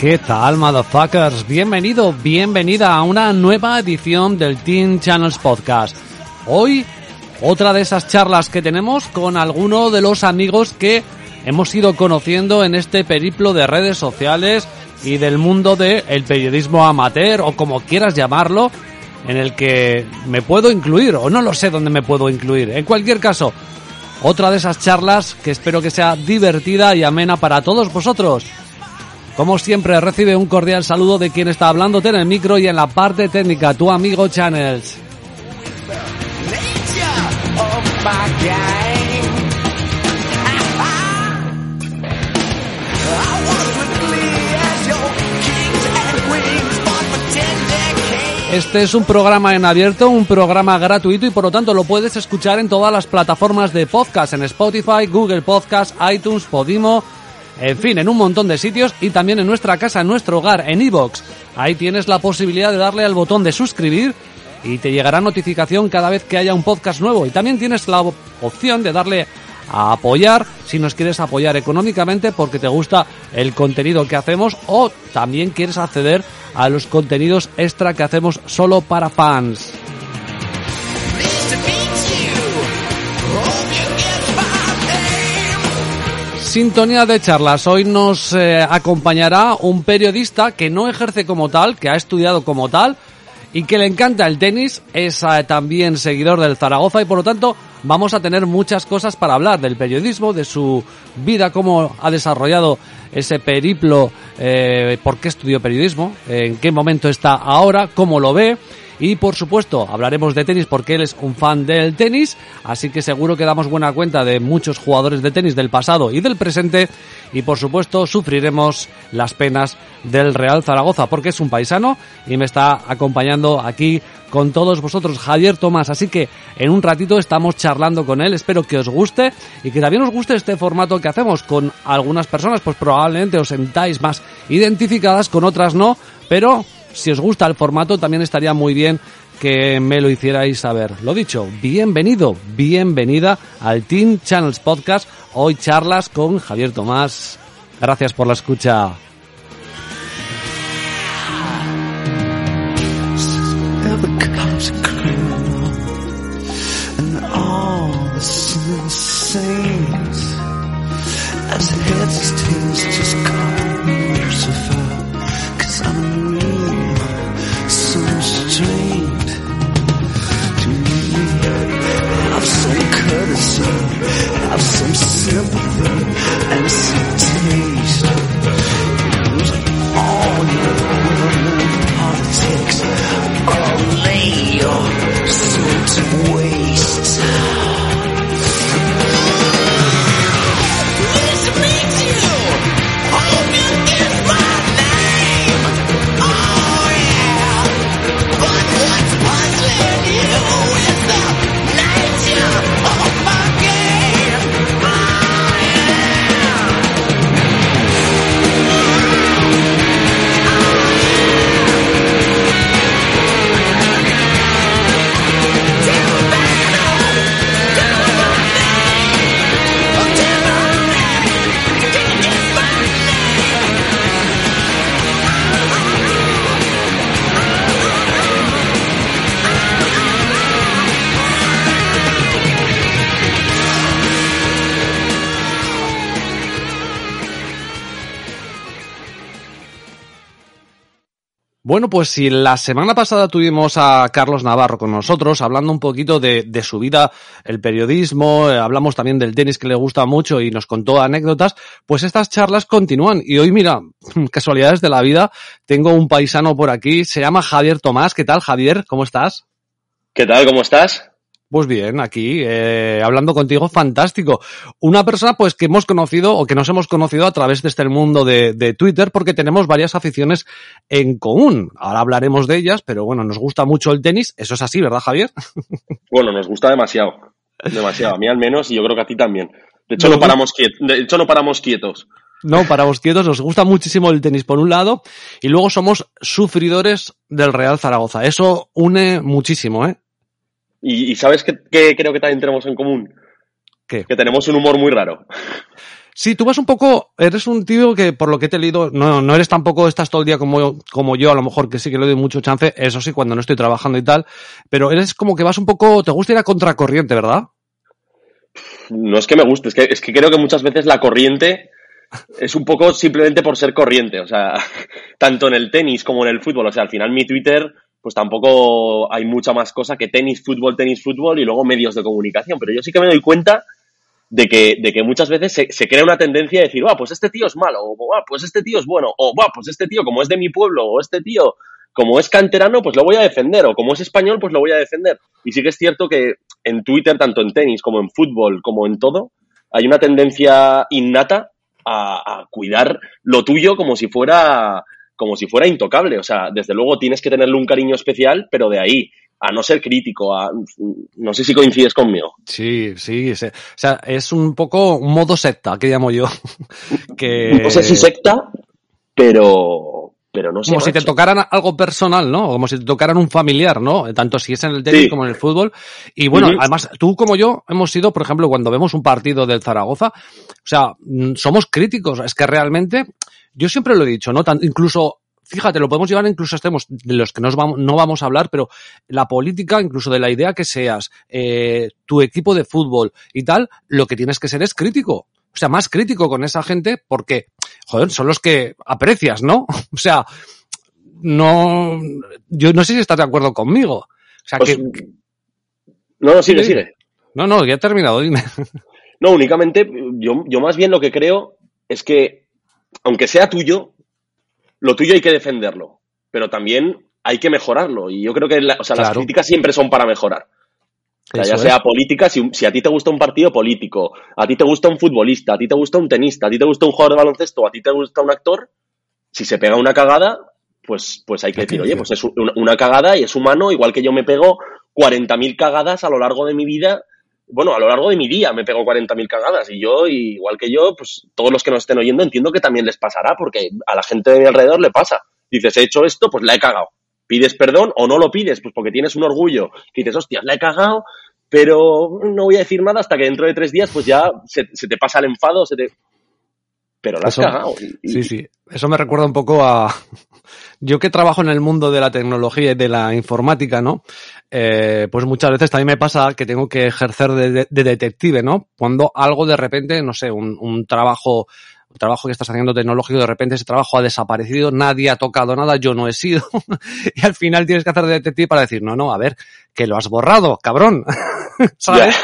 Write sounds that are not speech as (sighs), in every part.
¿Qué tal, motherfuckers? Bienvenido, bienvenida a una nueva edición del Teen Channels Podcast. Hoy, otra de esas charlas que tenemos con alguno de los amigos que hemos ido conociendo en este periplo de redes sociales y del mundo del periodismo amateur o como quieras llamarlo, en el que me puedo incluir o no lo sé dónde me puedo incluir. En cualquier caso, otra de esas charlas que espero que sea divertida y amena para todos vosotros. Como siempre, recibe un cordial saludo de quien está hablándote en el micro y en la parte técnica, tu amigo Channels. Este es un programa en abierto, un programa gratuito y por lo tanto lo puedes escuchar en todas las plataformas de podcast, en Spotify, Google Podcast, iTunes, Podimo, en fin, en un montón de sitios y también en nuestra casa, en nuestro hogar, en iVoox. Ahí tienes la posibilidad de darle al botón de suscribir y te llegará notificación cada vez que haya un podcast nuevo. Y también tienes la op- opción de darle a apoyar si nos quieres apoyar económicamente porque te gusta el contenido que hacemos o también quieres acceder a los contenidos extra que hacemos solo para fans. Sintonía de charlas. Hoy nos eh, acompañará un periodista que no ejerce como tal, que ha estudiado como tal y que le encanta el tenis. Es eh, también seguidor del Zaragoza y por lo tanto vamos a tener muchas cosas para hablar del periodismo, de su vida, cómo ha desarrollado ese periplo, eh, por qué estudió periodismo, en qué momento está ahora, cómo lo ve. Y por supuesto, hablaremos de tenis porque él es un fan del tenis, así que seguro que damos buena cuenta de muchos jugadores de tenis del pasado y del presente. Y por supuesto, sufriremos las penas del Real Zaragoza porque es un paisano y me está acompañando aquí con todos vosotros Javier Tomás. Así que en un ratito estamos charlando con él. Espero que os guste y que también os guste este formato que hacemos con algunas personas, pues probablemente os sentáis más identificadas, con otras no, pero si os gusta el formato también estaría muy bien que me lo hicierais saber. Lo dicho, bienvenido, bienvenida al Team Channels Podcast. Hoy charlas con Javier Tomás. Gracias por la escucha. Bueno, pues si la semana pasada tuvimos a Carlos Navarro con nosotros, hablando un poquito de, su vida, el periodismo, eh, hablamos también del tenis que le gusta mucho y nos contó anécdotas, pues estas charlas continúan. Y hoy, mira, (laughs) casualidades de la vida, tengo un paisano por aquí, se llama Javier Tomás. ¿Qué tal, Javier? ¿Cómo estás? ¿Qué tal? ¿Cómo estás? Pues bien, aquí, eh, hablando contigo, fantástico. Una persona, pues, que hemos conocido o que nos hemos conocido a través de este mundo de, de, Twitter porque tenemos varias aficiones en común. Ahora hablaremos de ellas, pero bueno, nos gusta mucho el tenis. Eso es así, ¿verdad, Javier? (laughs) Bueno, nos gusta demasiado. Demasiado. A mí al menos y yo creo que a ti también. De hecho, no paramos, quietos. De hecho, no paramos quietos. No, paramos quietos. Nos gusta muchísimo el tenis por un lado y luego somos sufridores del Real Zaragoza. Eso une muchísimo, ¿eh? Y, y ¿sabes qué, qué, creo que también tenemos en común? ¿Qué? Que tenemos un humor muy raro. Sí, tú vas un poco, eres un tío que por lo que te he leído, no, no eres tampoco, estás todo el día como, como yo, a lo mejor que sí que le doy mucho chance, eso sí, cuando no estoy trabajando y tal, pero eres como que vas un poco, te gusta ir a contracorriente, ¿verdad? No es que me guste, es que, es que creo que muchas veces la corriente es un poco simplemente por ser corriente, o sea, (laughs) tanto en el tenis como en el fútbol, o sea, al final mi Twitter pues tampoco hay mucha más cosa que tenis, fútbol, tenis, fútbol y luego medios de comunicación. Pero yo sí que me doy cuenta de que, de que muchas veces se, crea una tendencia de decir, va, pues este tío es malo, o va, pues este tío es bueno, o va, pues este tío como es de mi pueblo, o este tío como es canterano, pues lo voy a defender, o como es español, pues lo voy a defender. Y sí que es cierto que en Twitter, tanto en tenis como en fútbol, como en todo, hay una tendencia innata a cuidar lo tuyo como si fuera como si fuera intocable. O sea, desde luego tienes que tenerle un cariño especial, pero de ahí a no ser crítico, a, no sé si coincides conmigo. Sí, sí, sí. o sea, es un poco un modo secta, que llamo yo. (laughs) que... No sé si secta, pero, pero no sé. Como si te tocaran algo personal, ¿no? Como si te tocaran un familiar, ¿no? Tanto si es en el tenis Sí. como en el fútbol. Y bueno, además, tú como yo hemos sido, por ejemplo, cuando vemos un partido del Zaragoza, o sea, mm, somos críticos. Es que realmente, yo siempre lo he dicho, ¿no? Tan- incluso, fíjate, lo podemos llevar incluso a extremos de los que nos vamos, no vamos a hablar, pero la política, incluso de la idea que seas, eh, tu equipo de fútbol y tal, lo que tienes que ser es crítico. O sea, más crítico con esa gente porque, joder, son los que aprecias, ¿no? (laughs) O sea, no, yo no sé si estás de acuerdo conmigo. O sea, Pues, que, no, no, sigue, sigue. no, no, ya he terminado, dime. No, únicamente, yo, yo más bien lo que creo es que, aunque sea tuyo, lo tuyo hay que defenderlo, pero también hay que mejorarlo. Y yo creo que la- o sea, las críticas siempre son para mejorar. O sea, Eso ya es. sea política, si, si a ti te gusta un partido político, a ti te gusta un futbolista, a ti te gusta un tenista, a ti te gusta un jugador de baloncesto, a ti te gusta un actor, si se pega una cagada, pues, pues hay que decir, oye, pues es una, una cagada y es humano, igual que yo me pego 40.000 cagadas a lo largo de mi vida. Bueno, a lo largo de mi día me pego 40.000 cagadas y yo, igual que yo, pues todos los que nos estén oyendo entiendo que también les pasará porque a la gente de mi alrededor le pasa. Dices, he hecho esto, pues la he cagado. Pides perdón o no lo pides, pues porque tienes un orgullo. Que dices, hostias, la he cagado, pero no voy a decir nada hasta que dentro de tres días pues ya se, se te pasa el enfado, se te... Pero la has Eso- cagado. Y- Sí, sí. Eso me recuerda un poco a. (laughs) Yo que trabajo en el mundo de la tecnología y de la informática, ¿no? Eh, pues muchas veces también me pasa que tengo que ejercer de, de- de detective, ¿no? Cuando algo de repente, no sé, un, un trabajo, un trabajo que estás haciendo tecnológico, de repente ese trabajo ha desaparecido, nadie ha tocado nada, yo no he sido. (laughs) y al final tienes que hacer de detective para decir, no, no, a ver, que lo has borrado, cabrón. (laughs) ¿Sabes?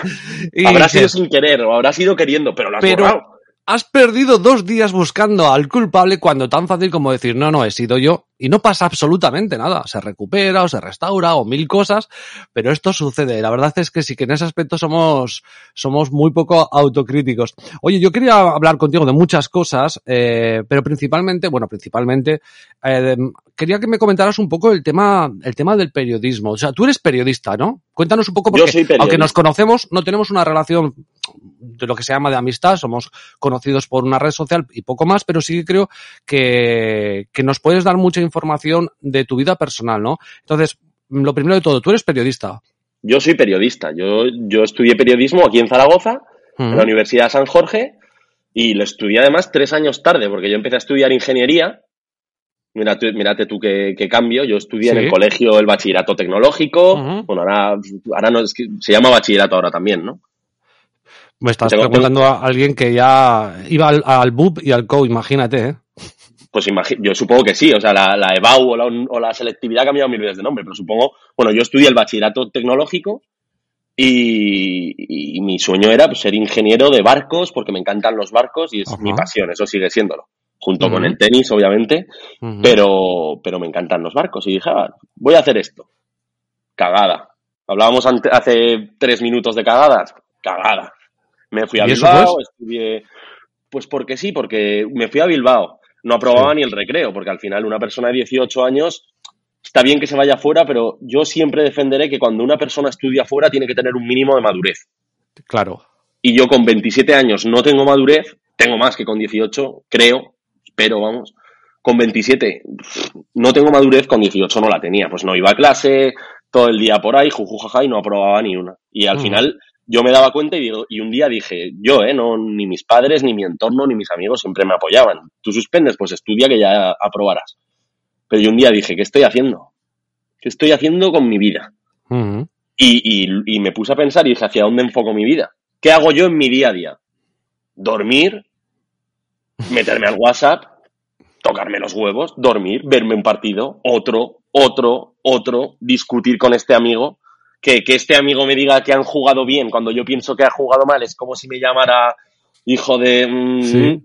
Y Habrá sido sin querer o habrá sido queriendo, pero lo has Pero- borrado. has perdido dos días buscando al culpable cuando tan fácil como decir, no, no, he sido yo, y no pasa absolutamente nada. Se recupera o se restaura o mil cosas, pero esto sucede. La verdad es que sí que en ese aspecto somos, somos muy poco autocríticos. Oye, yo quería hablar contigo de muchas cosas, eh, pero principalmente, bueno, principalmente, eh, quería que me comentaras un poco el tema, el tema del periodismo. O sea, tú eres periodista, ¿no? Cuéntanos un poco porque, Yo soy periodista. aunque nos conocemos, no tenemos una relación de lo que se llama de amistad, somos conocidos por una red social y poco más, pero sí que creo que, que nos puedes dar mucha información de tu vida personal, ¿no? Entonces, lo primero de todo, tú eres periodista. Yo soy periodista. Yo, yo estudié periodismo aquí en Zaragoza, en la Universidad de San Jorge, y lo estudié además tres años tarde, porque yo empecé a estudiar ingeniería. Mírate, mírate tú qué, qué cambio. Yo estudié en el colegio el bachillerato tecnológico. Bueno, ahora, ahora no, es que se llama bachillerato ahora también, ¿no? Me estás preguntando a alguien que ya iba al, al BUP y al CO, imagínate, ¿eh? Pues yo supongo que sí, o sea, la, la EBAU o la, o la selectividad ha cambiado mil veces de nombre, pero supongo, bueno, yo estudié el bachillerato tecnológico y, y mi sueño era pues, ser ingeniero de barcos porque me encantan los barcos y es Ajá. mi pasión, eso sigue siéndolo, junto con el tenis, obviamente, pero, pero me encantan los barcos y dije, ah, voy a hacer esto. Cagada. Hablábamos ante- hace tres minutos de cagadas. Cagada. Me fui a ¿Y eso, Bilbao, estudié. Pues porque sí, porque me fui a Bilbao. No aprobaba ni el recreo, porque al final una persona de 18 años está bien que se vaya fuera, pero yo siempre defenderé que cuando una persona estudia fuera tiene que tener un mínimo de madurez. Claro. Y yo con 27 años no tengo madurez, tengo más que con 18, creo, pero vamos. Con 27 no tengo madurez, con 18 no la tenía. Pues no iba a clase, todo el día por ahí, jujujaja, y no aprobaba ni una. Y al Ujú. final yo me daba cuenta y, digo, y un día dije, yo, eh, no, ni mis padres, ni mi entorno, ni mis amigos siempre me apoyaban. Tú suspendes, pues estudia que ya aprobarás. Pero yo un día dije, ¿qué estoy haciendo? ¿Qué estoy haciendo con mi vida? Y- y me puse a pensar y dije, ¿hacia dónde enfoco mi vida? ¿Qué hago yo en mi día a día? Dormir, meterme al WhatsApp, tocarme los huevos, dormir, verme un partido, otro, otro, otro, discutir con este amigo, que, que este amigo me diga que han jugado bien cuando yo pienso que ha jugado mal, es como si me llamara hijo de... mm, Sí.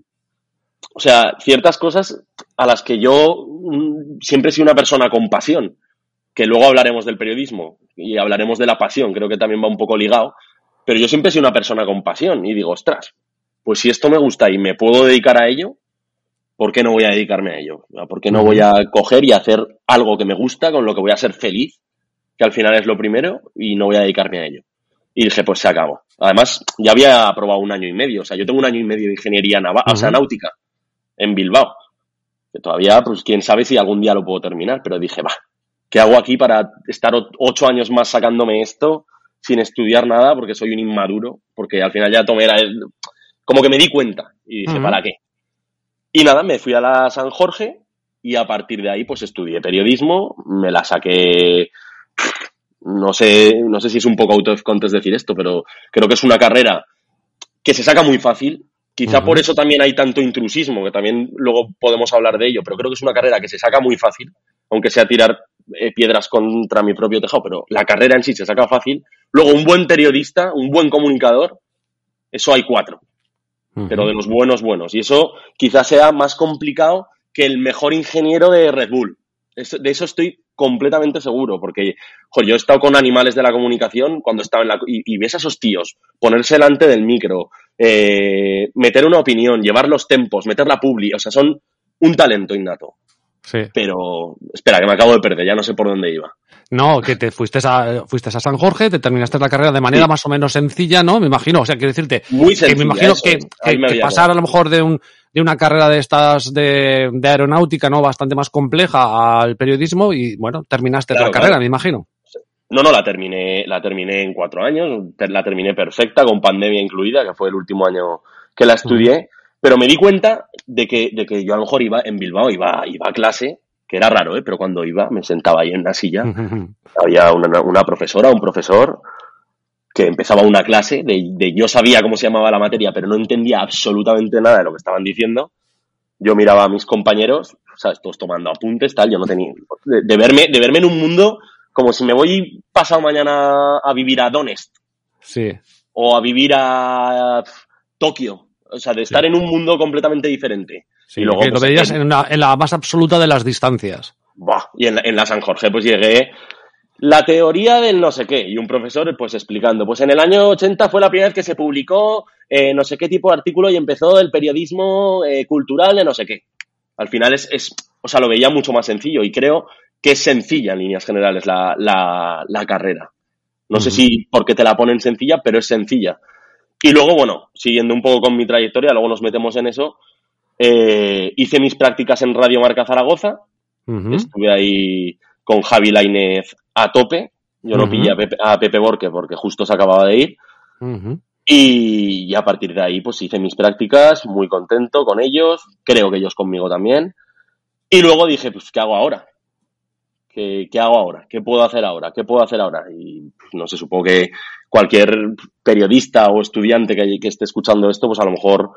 O sea, ciertas cosas a las que yo mm, siempre he sido una persona con pasión, que luego hablaremos del periodismo y hablaremos de la pasión, creo que también va un poco ligado, pero yo siempre he sido una persona con pasión y digo, ostras, pues si esto me gusta y me puedo dedicar a ello, ¿por qué no voy a dedicarme a ello? ¿Por qué no voy a coger y hacer algo que me gusta, con lo que voy a ser feliz, que al final es lo primero, y no voy a dedicarme a ello? Y dije, pues se acabó. Además, ya había aprobado un año y medio, o sea, yo tengo un año y medio de ingeniería naval, o sea, náutica, en Bilbao. Que todavía, pues quién sabe si algún día lo puedo terminar, pero dije, va, ¿qué hago aquí para estar ocho años más sacándome esto sin estudiar nada porque soy un inmaduro? Porque al final ya tomé la- el- como que me di cuenta y dije. ¿para qué? Y nada, me fui a la San Jorge y a partir de ahí pues estudié periodismo, me la saqué, no sé, no sé si es un poco out of context decir esto, pero creo que es una carrera que se saca muy fácil. Quizá por eso también hay tanto intrusismo, que también luego podemos hablar de ello, pero creo que es una carrera que se saca muy fácil, aunque sea tirar eh, piedras contra mi propio tejado, pero la carrera en sí se saca fácil. Luego, un buen periodista, un buen comunicador, eso hay cuatro pero de los buenos buenos. Y eso quizás sea más complicado que el mejor ingeniero de Red Bull. De eso estoy completamente seguro, porque yo he estado con animales de la comunicación cuando estaba en la... Y, y ves a esos tíos ponerse delante del micro, eh, meter una opinión, llevar los tempos, meter la publi, o sea, son un talento innato. Sí. Pero, espera, que me acabo de perder, ya no sé por dónde iba. No, que te fuiste a, fuiste a San Jorge, te terminaste la carrera de manera Sí. más o menos sencilla, ¿no? Me imagino, o sea, quiero decirte, Muy que me sencilla, imagino eso que, que- me que había pasar a lo mejor de un de una carrera de estas de, de aeronáutica, ¿no? Bastante más compleja al periodismo y, bueno, terminaste Claro, la carrera, claro. me imagino. No, no, la terminé, la terminé en cuatro años, la terminé perfecta, con pandemia incluida, que fue el último año que la estudié, pero me di cuenta de que, de que yo a lo mejor iba en Bilbao, iba, iba a clase, que era raro, ¿eh? pero cuando iba me sentaba ahí en la silla, (laughs) había una, una profesora, un profesor que empezaba una clase, de, de yo sabía cómo se llamaba la materia, pero no entendía absolutamente nada de lo que estaban diciendo. Yo miraba a mis compañeros, ¿sabes? Todos tomando apuntes, tal, yo no tenía... De, de verme, de verme en un mundo como si me voy pasado mañana a vivir a Donetsk Sí. o a vivir a Tokio. O sea, de estar en un mundo completamente diferente. Sí, Y luego, que lo pues, veías en- en, una- en la más absoluta de las distancias. Buah, y en la, en la San Jorge pues llegué la teoría del no sé qué, y un profesor pues explicando, pues en el año 80 fue la primera vez que se publicó eh, no sé qué tipo de artículo y empezó el periodismo eh, cultural de no sé qué. Al final es, es, o sea, lo veía mucho más sencillo y creo que es sencilla en líneas generales la, la, la carrera. No sé si porque te la ponen sencilla, pero es sencilla. Y luego, bueno, siguiendo un poco con mi trayectoria, luego nos metemos en eso, eh, hice mis prácticas en Radio Marca Zaragoza, estuve ahí con Javi Lainez a tope, yo no pillé a Pepe, a Pepe Borque porque justo se acababa de ir, y, y a partir de ahí pues hice mis prácticas, muy contento con ellos, creo que ellos conmigo también, y luego dije, pues, ¿qué hago ahora? ¿Qué, qué hago ahora? ¿Qué puedo hacer ahora? ¿Qué puedo hacer ahora? Y pues, no sé, supongo que cualquier periodista o estudiante que, que esté escuchando esto, pues a lo mejor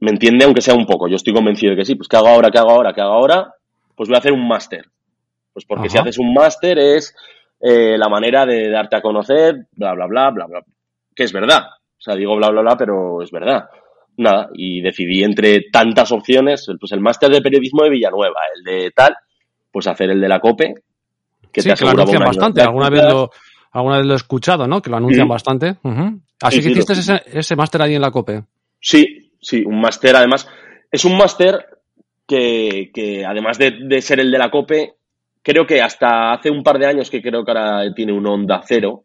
me entiende, aunque sea un poco. Yo estoy convencido de que sí. Pues ¿qué hago ahora? ¿Qué hago ahora? ¿Qué hago ahora? Pues voy a hacer un máster. Pues porque si haces un máster es eh, la manera de darte a conocer, bla, bla, bla, bla, bla. Que es verdad. O sea, digo bla, bla, bla, pero es verdad. Nada, y decidí entre tantas opciones, pues el máster de periodismo de Villanueva, el de tal, pues hacer el de la COPE, que sí, te que anuncian bastante. Alguna vez, lo, alguna vez lo he escuchado, ¿no? Que lo anuncian bastante. Así Sí, que sí, hiciste ese, ese máster allí en la COPE. Sí, sí, un máster además. Es un máster que, que además de, de ser el de la COPE, creo que hasta hace un par de años que creo que ahora tiene un Onda Cero,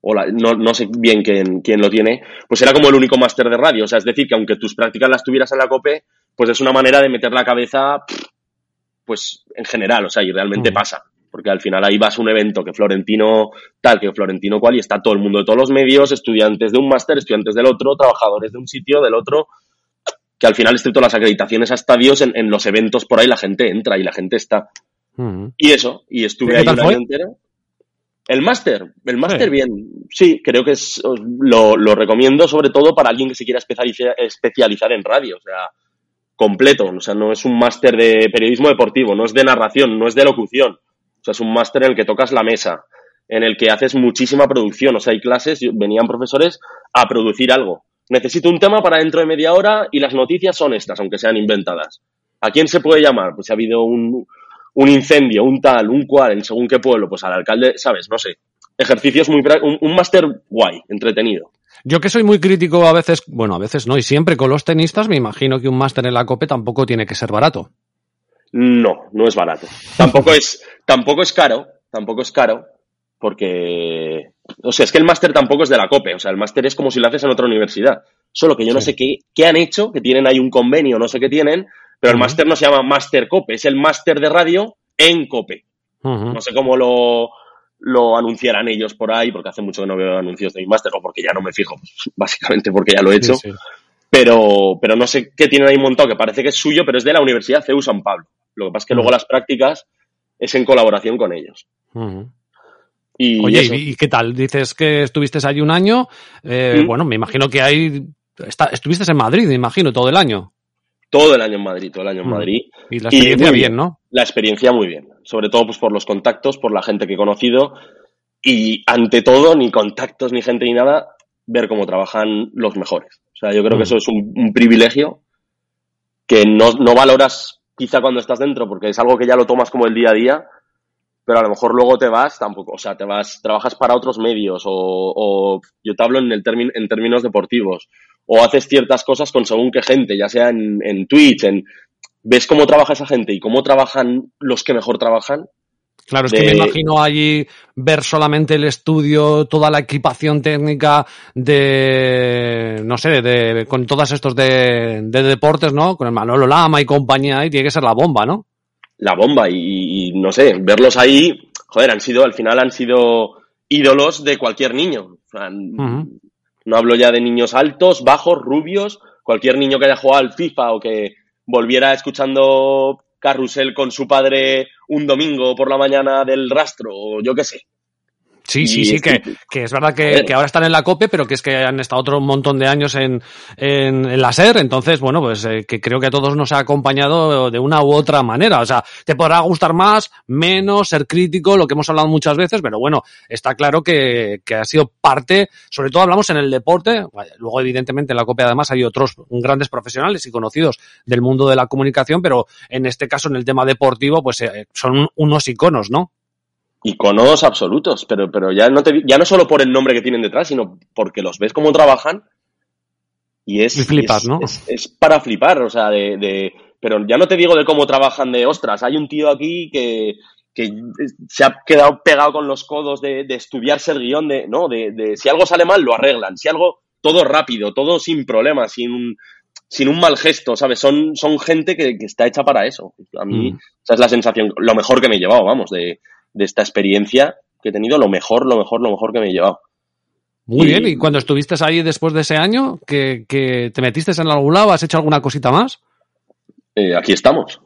o la- no, no sé bien quién, quién lo tiene, pues era como el único máster de radio. O sea, es decir, que aunque tus prácticas las tuvieras en la COPE, pues es una manera de meter la cabeza, pues en general, o sea, y realmente pasa. Porque al final ahí vas a un evento que Florentino tal, que Florentino cual, y está todo el mundo de todos los medios, estudiantes de un máster, estudiantes del otro, trabajadores de un sitio, del otro, que al final, excepto las acreditaciones a estadios, en, en los eventos por ahí la gente entra y la gente está. Ujú. Y eso, y estuve ¿Qué ahí un año entero. El máster, el máster Sí. bien, sí, creo que es, lo, lo recomiendo sobre todo para alguien que se quiera especializa- especializar en radio, o sea, completo, o sea, no es un máster de periodismo deportivo, no es de narración, no es de locución, sea, es un máster en el que tocas la mesa, en el que haces muchísima producción, o sea, hay clases, venían profesores a producir algo. Necesito un tema para dentro de media hora y las noticias son estas, aunque sean inventadas. ¿A quién se puede llamar? Pues si ha habido un, un incendio, un tal, un cual, en según qué pueblo, pues al alcalde, ¿sabes? No sé. Ejercicios muy... Un, un máster guay, entretenido. Yo que soy muy crítico a veces, bueno, a veces no, y siempre con los tenistas, me imagino que un máster en la COPE tampoco tiene que ser barato. No, no es barato. Tampoco es, tampoco es caro, tampoco es caro, porque, o sea, es que el máster tampoco es de la COPE, o sea, el máster es como si lo haces en otra universidad. Solo que yo no sé qué, qué han hecho, que tienen ahí un convenio, no sé qué tienen, pero el máster no se llama máster COPE, es el máster de radio en COPE. No sé cómo lo, lo anunciarán ellos por ahí, porque hace mucho que no veo anuncios de mi máster, o porque ya no me fijo, (laughs) básicamente porque ya lo he hecho. Sí, sí. Pero, pero no sé qué tienen ahí montado, que parece que es suyo, pero es de la Universidad CEU San Pablo. Lo que pasa es que luego las prácticas es en colaboración con ellos. Y Oye, eso, ¿y, qué tal? Dices que estuviste allí un año. eh, Mm. Bueno, me imagino que ahí. Está, estuviste en Madrid, me imagino, todo el año. todo el año en Madrid, todo el año en. Madrid. Y la experiencia bien, bien. ¿no? La experiencia muy bien. Sobre todo pues por los contactos, por la gente que he conocido. Y ante todo, ni contactos, ni gente, ni nada, ver cómo trabajan los mejores. O sea, yo creo Mm. que eso es un, un privilegio que no, no valoras quizá cuando estás dentro, porque es algo que ya lo tomas como el día a día, pero a lo mejor luego te vas tampoco, o sea, te vas, trabajas para otros medios, o, o yo te hablo en, el términ- en términos deportivos, o haces ciertas cosas con según qué gente, ya sea en, en Twitch, en, ves cómo trabaja esa gente y cómo trabajan los que mejor trabajan, Claro, es que me imagino allí ver solamente el estudio, toda la equipación técnica de, no sé, de, con todos estos de, de deportes, ¿no? Con el Manolo Lama y compañía, y tiene que ser la bomba, ¿no? la bomba y, y, no sé, verlos ahí, joder, han sido, al final han sido ídolos de cualquier niño. O sea, Ujú. No hablo ya de niños altos, bajos, rubios, cualquier niño que haya jugado al FIFA o que volviera escuchando Carrusel con su padre un domingo por la mañana del rastro, o yo qué sé. Sí, sí, sí, que, que- es verdad que, que ahora están en la COPE, pero que es que han estado otro montón de años en, en, en la SER, entonces, bueno, pues eh, que creo que a todos nos ha acompañado de una u otra manera. O sea, te podrá gustar más, menos, ser crítico, lo que hemos hablado muchas veces, pero bueno, está claro que, que ha sido parte, sobre todo hablamos en el deporte, luego evidentemente en la COPE además hay otros grandes profesionales y conocidos del mundo de la comunicación, pero en este caso en el tema deportivo, pues eh, son unos iconos, ¿no? Iconos absolutos, pero, pero ya, no te, ya no solo por el nombre que tienen detrás, sino porque los ves cómo trabajan y es, Y flipas, es- ¿no? es, es para flipar, o sea, de, de- pero ya no te digo de cómo trabajan de ostras, hay un tío aquí que, que se ha quedado pegado con los codos de, de estudiarse el guion, de, no, de, de si algo sale mal, lo arreglan, si algo, todo rápido, todo sin problemas, sin un, sin un mal gesto, ¿sabes? Son, son gente que, que está hecha para eso. A mí, Mm. esa es la sensación, lo mejor que me he llevado, vamos, de, de esta experiencia que he tenido, lo mejor, lo mejor, lo mejor que me he llevado. Muy Y- bien, y cuando estuviste ahí después de ese año, que, que te metiste en algún lado, has hecho alguna cosita más? Eh, aquí estamos.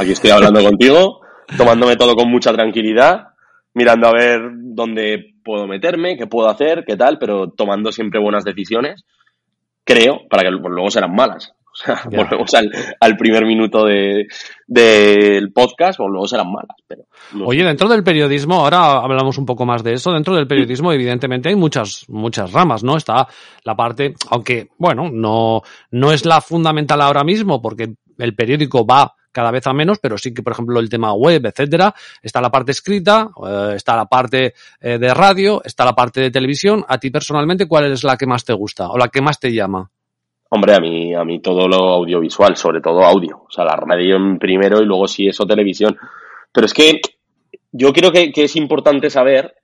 Aquí estoy hablando contigo, tomándome todo con mucha tranquilidad, mirando a ver dónde puedo meterme, qué puedo hacer, qué tal, pero tomando siempre buenas decisiones. Creo, para que luego serán malas. O sea, Ya. volvemos al, al primer minuto de- del podcast, pues luego serán malas. Pero no. Oye, dentro del periodismo, ahora hablamos un poco más de eso, dentro del periodismo evidentemente hay muchas, muchas ramas, ¿no? Está la parte, aunque, bueno, no, no es la fundamental ahora mismo, porque el periódico va cada vez a menos, pero sí que, por ejemplo, el tema web, etcétera, está la parte escrita, eh, está la parte eh, de radio, está la parte de televisión. A ti personalmente, ¿cuál es la que más te gusta o la que más te llama? Hombre, a mí, a mí todo lo audiovisual, sobre todo audio. O sea, la radio en primero y luego si eso televisión. Pero es que yo creo que, que es importante saber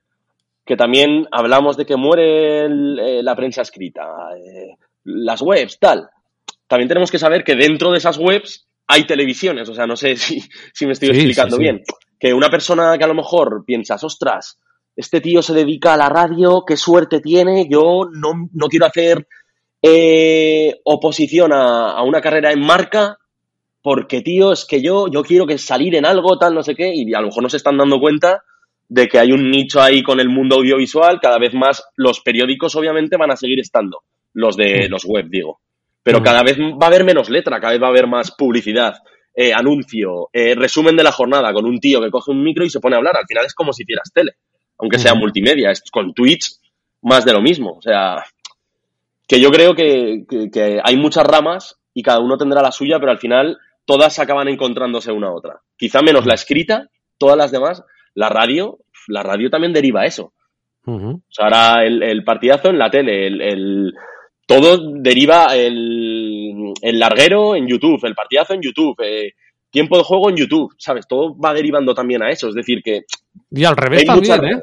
que también hablamos de que muere el- eh, la prensa escrita, eh, las webs, tal. También tenemos que saber que dentro de esas webs hay televisiones. O sea, no sé (laughs) si, si me estoy Sí, explicando sí, sí. bien. Que una persona que a lo mejor piensas, ostras, este tío se dedica a la radio, qué suerte tiene, yo no, no quiero hacer eh, oposición a, a una carrera en marca porque, tío, es que yo, yo quiero que salir en algo, tal, no sé qué, y a lo mejor no se están dando cuenta de que hay un nicho ahí con el mundo audiovisual, cada vez más los periódicos obviamente van a seguir estando, los de los web, digo. Pero cada vez va a haber menos letra, cada vez va a haber más publicidad, eh, anuncio, eh, resumen de la jornada con un tío que coge un micro y se pone a hablar. Al final es como si hicieras tele, aunque sea multimedia, es con Twitch más de lo mismo. O sea, que yo creo que, que- que hay muchas ramas y cada uno tendrá la suya, pero al final todas acaban encontrándose una a otra. Quizá menos la escrita, todas las demás, la radio, la radio también deriva eso. O sea, ahora el, el partidazo en la tele, el, el- todo deriva el, el larguero en YouTube, el partidazo en YouTube, eh, tiempo de juego en YouTube, ¿sabes? Todo va derivando también a eso. Es decir, que Y al revés también, ¿eh?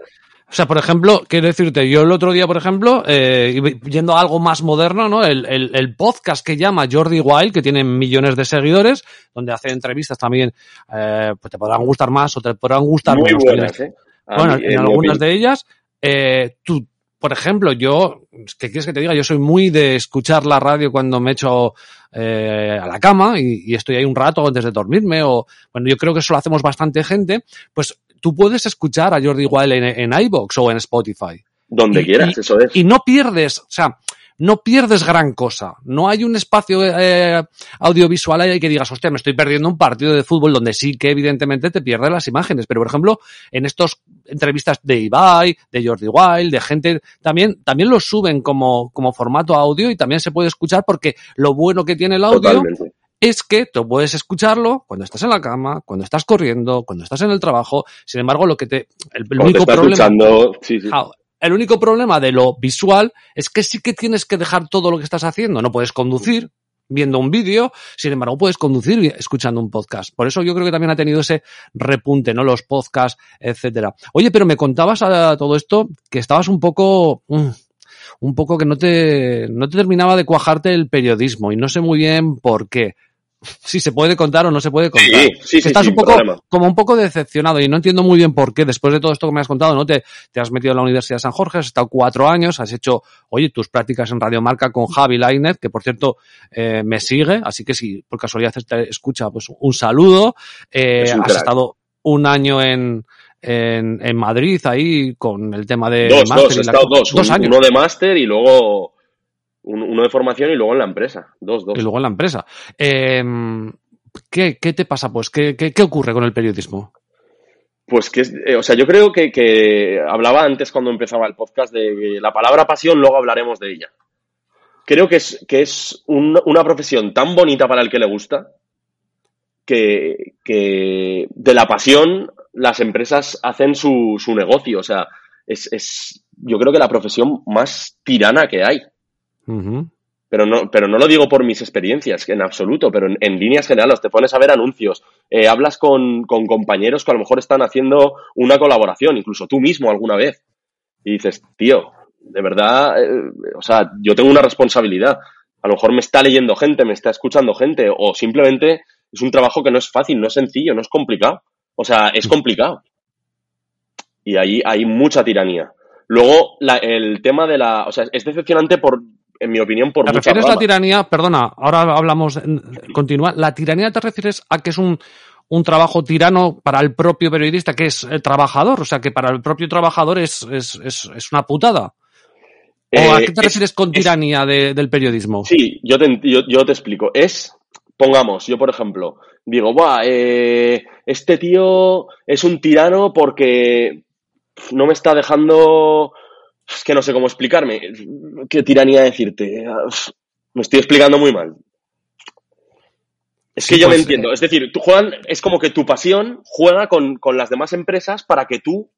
O sea, por ejemplo, quiero decirte, yo el otro día, por ejemplo, eh, yendo a algo más moderno, ¿no? El, el, el podcast que llama Jordi Wild, que tiene millones de seguidores, donde hace entrevistas también, eh, pues te podrán gustar más o te podrán gustar muy menos. buenas, ¿eh? Bueno, mí, en algunas de ellas, eh, tú, por ejemplo, yo, ¿qué quieres que te diga? Yo soy muy de escuchar la radio cuando me echo eh, a la cama y, y estoy ahí un rato antes de dormirme o, bueno, yo creo que eso lo hacemos bastante gente, pues tú puedes escuchar a Jordi Wild en, en iVoox o en Spotify. Donde Y- quieras, y- eso es. Y no pierdes, o sea, no pierdes gran cosa. No hay un espacio eh, audiovisual ahí que digas, hostia, me estoy perdiendo un partido de fútbol donde sí que evidentemente te pierdes las imágenes. Pero, por ejemplo, en estos entrevistas de Ibai, de Jordi Wild, de gente, también, también lo suben como, como formato audio y también se puede escuchar porque lo bueno que tiene el audio Totalmente. Es que tú puedes escucharlo cuando estás en la cama, cuando estás corriendo, cuando estás en el trabajo. Sin embargo, lo que te, el, el Cuando te único problema, escuchando, sí, sí. Ah, el único problema de lo visual es que sí que tienes que dejar todo lo que estás haciendo. No puedes conducir viendo un vídeo, sin embargo puedes conducir escuchando un podcast. Por eso yo creo que también ha tenido ese repunte, ¿no? Los podcasts, etcétera. Oye, pero me contabas a todo esto que estabas un poco, mm, un poco que no te, no te terminaba de cuajarte el periodismo y no sé muy bien por qué. Si se puede contar o no se puede contar. Sí, sí, sí, estás un poco, problema. como un poco decepcionado y no entiendo muy bien por qué. Después de todo esto que me has contado, ¿no? Te, te has metido en la Universidad de San Jorge, has estado cuatro años, has hecho, oye, tus prácticas en Radio Marca con Javi Lainez, que por cierto eh, me sigue, así que si por casualidad te escucha, pues un saludo. Eh, Es un has crack. estado un año en, en, en Madrid ahí con el tema de Dos, máster dos, he la- estado dos. dos años. Uno de máster y luego uno de formación y luego en la empresa. Dos, dos. y luego en la empresa. Eh, ¿qué, qué te pasa, pues? ¿Qué, qué, qué ocurre con el periodismo? Pues que eh, o sea, yo creo que, que hablaba antes cuando empezaba el podcast de la palabra pasión, luego hablaremos de ella. Creo que es, que es un- una profesión tan bonita para el que le gusta que, que de la pasión las empresas hacen su, su negocio. O sea, es, es yo creo que la profesión más tirana que hay. Pero no, pero no lo digo por mis experiencias, en absoluto, pero en, en líneas generales te pones a ver anuncios, eh, hablas con, con compañeros que a lo mejor están haciendo una colaboración, incluso tú mismo alguna vez, y dices, tío, de verdad, eh, o sea, yo tengo una responsabilidad. A lo mejor me está leyendo gente, me está escuchando gente, o simplemente es un trabajo que no es fácil, no es sencillo, no es complicado. O sea, es complicado. Y ahí hay mucha tiranía. Luego, la- el tema de la. O sea, es decepcionante por, en mi opinión, por ¿Te muchas refieres a la ramas. tiranía? Perdona, ahora hablamos, en- continúa. ¿La tiranía te refieres a que es un, un trabajo tirano para el propio periodista, que es el trabajador? O sea, que para el propio trabajador es, es, es, es una putada. ¿O a Eh, qué te es- refieres con tiranía de- del periodismo? Sí, yo te, yo, yo te explico. Es, pongamos, yo por ejemplo, digo, Buah, eh, este tío es un tirano porque no me está dejando. Es que no sé cómo explicarme. ¿Qué tiranía decirte? Me estoy explicando muy mal. Es que Sí, yo me pues, entiendo. eh, Es decir, tú juegan, es como que tu pasión juega con, con las demás empresas para que tú,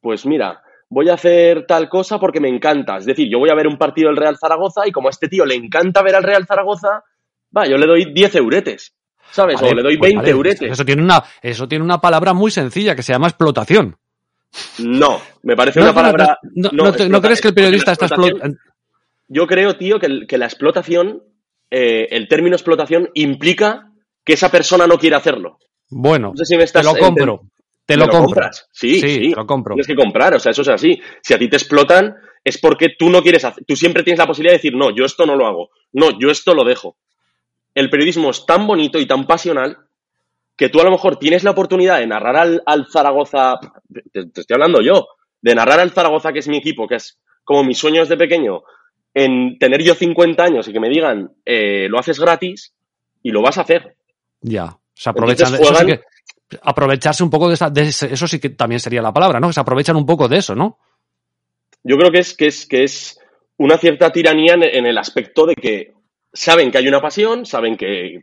pues mira, voy a hacer tal cosa porque me encanta. Es decir, yo voy a ver un partido del Real Zaragoza y como a este tío le encanta ver al Real Zaragoza, va, yo le doy 10 euretes. ¿Sabes? Vale, o le doy pues 20 vale, euretes. Eso tiene, una, eso tiene una palabra muy sencilla que se llama explotación. No, me parece No, una palabra. no, te- ¿no explota- crees que el periodista está explotando? Yo creo, tío, que, el- que la explotación, eh, el término explotación implica que esa persona no quiere hacerlo. Bueno, No sé si me te estás lo compro. Te ¿Me lo compras? Sí, Sí, sí, te lo compro. Tienes que comprar, o sea, eso es así. Si a ti te explotan, es porque tú no quieres hacer. Tú siempre tienes la posibilidad de decir, no, yo esto no lo hago. No, yo esto lo dejo. El periodismo es tan bonito y tan pasional que tú a lo mejor tienes la oportunidad de narrar al, al Zaragoza. Te, te estoy hablando yo. De narrar al Zaragoza, que es mi equipo, que es como mis sueños de pequeño, en tener yo 50 años y que me digan, eh, lo haces gratis y lo vas a hacer. Ya. Se aprovechan de, Entonces eso sí juegan- que- aprovecharse un poco de, esa, de ese- eso sí que también sería la palabra, ¿no? Que se aprovechan un poco de eso, ¿no? Yo creo que es, que es, que es una cierta tiranía en, en el aspecto de que saben que hay una pasión, saben que,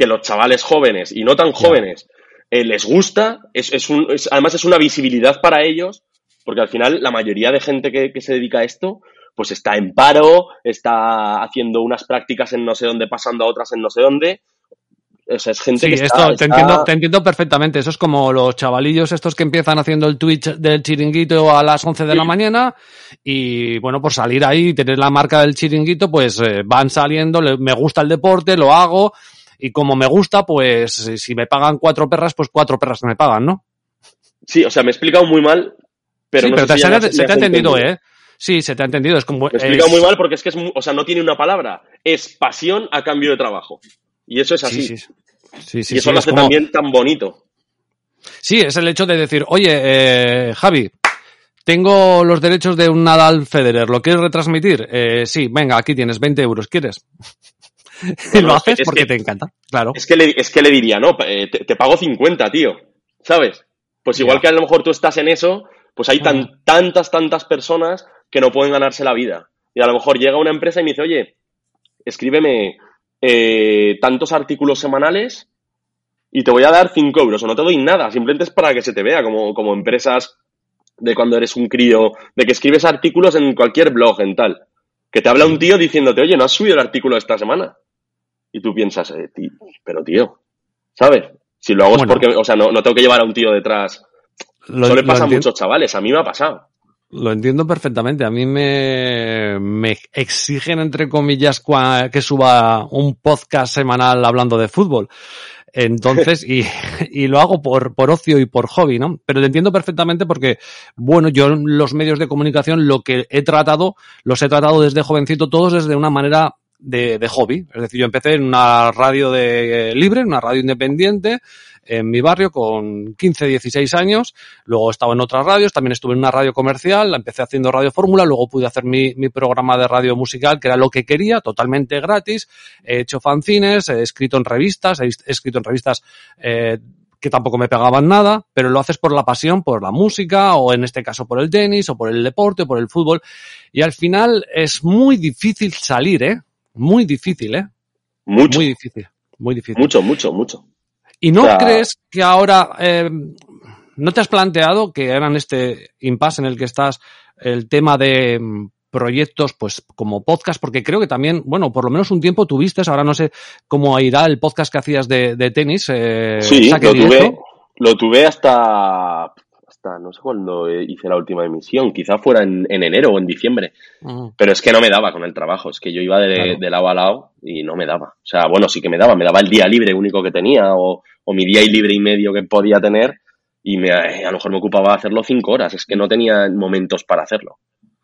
que los chavales jóvenes y no tan jóvenes eh, les gusta, es, es un, es- además es una visibilidad para ellos, porque al final la mayoría de gente que, que se dedica a esto, pues está en paro, está haciendo unas prácticas en no sé dónde, pasando a otras en no sé dónde. O sea, es gente Sí, que esto está, te, está- entiendo, te entiendo perfectamente. Eso es como los chavalillos estos que empiezan haciendo el Twitch del chiringuito a las 11 de la mañana y, bueno, por salir ahí y tener la marca del chiringuito, pues eh, van saliendo, le- me gusta el deporte, lo hago y como me gusta, pues eh, si me pagan cuatro perras, pues cuatro perras me pagan, ¿no? Sí, o sea, me he explicado muy mal, pero sí, no pero sé te- si se, te, se ha entendido. ¿eh? Sí, se te ha entendido. Es como, Me he explicado es- muy mal porque es que es, o sea, no tiene una palabra. Es pasión a cambio de trabajo. Y eso es así. Sí, sí, y eso lo es hace como- también tan bonito. Sí, es el hecho de decir, oye, eh, Javi, tengo los derechos de un Nadal Federer, ¿lo quieres retransmitir? Eh, sí, venga, aquí tienes 20 euros, ¿quieres? Y (laughs) No, lo haces es porque que- te encanta, claro. Es que le, es que le diría, no, te, te pago 50, tío. ¿Sabes? Pues igual que a lo mejor tú estás en eso, pues hay tan, tantas, tantas personas que no pueden ganarse la vida. Y a lo mejor llega una empresa y me dice, oye, escríbeme eh, tantos artículos semanales y te voy a dar 5 euros. O no te doy nada, simplemente es para que se te vea como, como empresas de cuando eres un crío, de que escribes artículos en cualquier blog, en tal. Que te habla un tío diciéndote, oye, no has subido el artículo esta semana. Y tú piensas, eh, tío, pero tío, ¿sabes? Si lo hago Bueno. es porque, o sea, no, no tengo que llevar a un tío detrás. Lo, Eso le pasa a muchos chavales, a mí me ha pasado. lo entiendo perfectamente. A mí me, me exigen, entre comillas, que suba un podcast semanal hablando de fútbol. Entonces, y, (laughs) y lo hago por, por ocio y por hobby, ¿no? Pero lo entiendo perfectamente porque, bueno, yo los medios de comunicación lo que he tratado, los he tratado desde jovencito todos desde una manera de, de hobby. Es decir, yo empecé en una radio de libre, en una radio independiente, en mi barrio con 15, 16 años. Luego he estado en otras radios, también estuve en una radio comercial, empecé haciendo radio fórmula, luego pude hacer mi, mi programa de radio musical, que era lo que quería, totalmente gratis. He hecho fanzines, he escrito en revistas, he escrito en revistas eh, que tampoco me pegaban nada, pero lo haces por la pasión, por la música, o en este caso por el tenis, o por el deporte, o por el fútbol. Y al final es muy difícil salir, ¿eh? Muy difícil, ¿eh? Mucho. Muy difícil. Muy difícil. Mucho, mucho, mucho. ¿Y no O sea- crees que ahora eh, no te has planteado que era en este impasse en el que estás el tema de mm, proyectos pues como podcast? Porque creo que también, bueno, por lo menos un tiempo tuviste, ahora no sé cómo irá el podcast que hacías de, de tenis. Eh, Sí, lo tuve, lo tuve hasta, hasta, no sé cuándo hice la última emisión, quizá fuera en, en enero o en diciembre, Ujú. pero es que no me daba con el trabajo, es que yo iba de, Claro. de lado a lado y no me daba. O sea, bueno, sí que me daba, me daba el día libre único que tenía o, o mi día y libre y medio que podía tener y me, a lo mejor me ocupaba hacerlo cinco horas, es que no tenía momentos para hacerlo.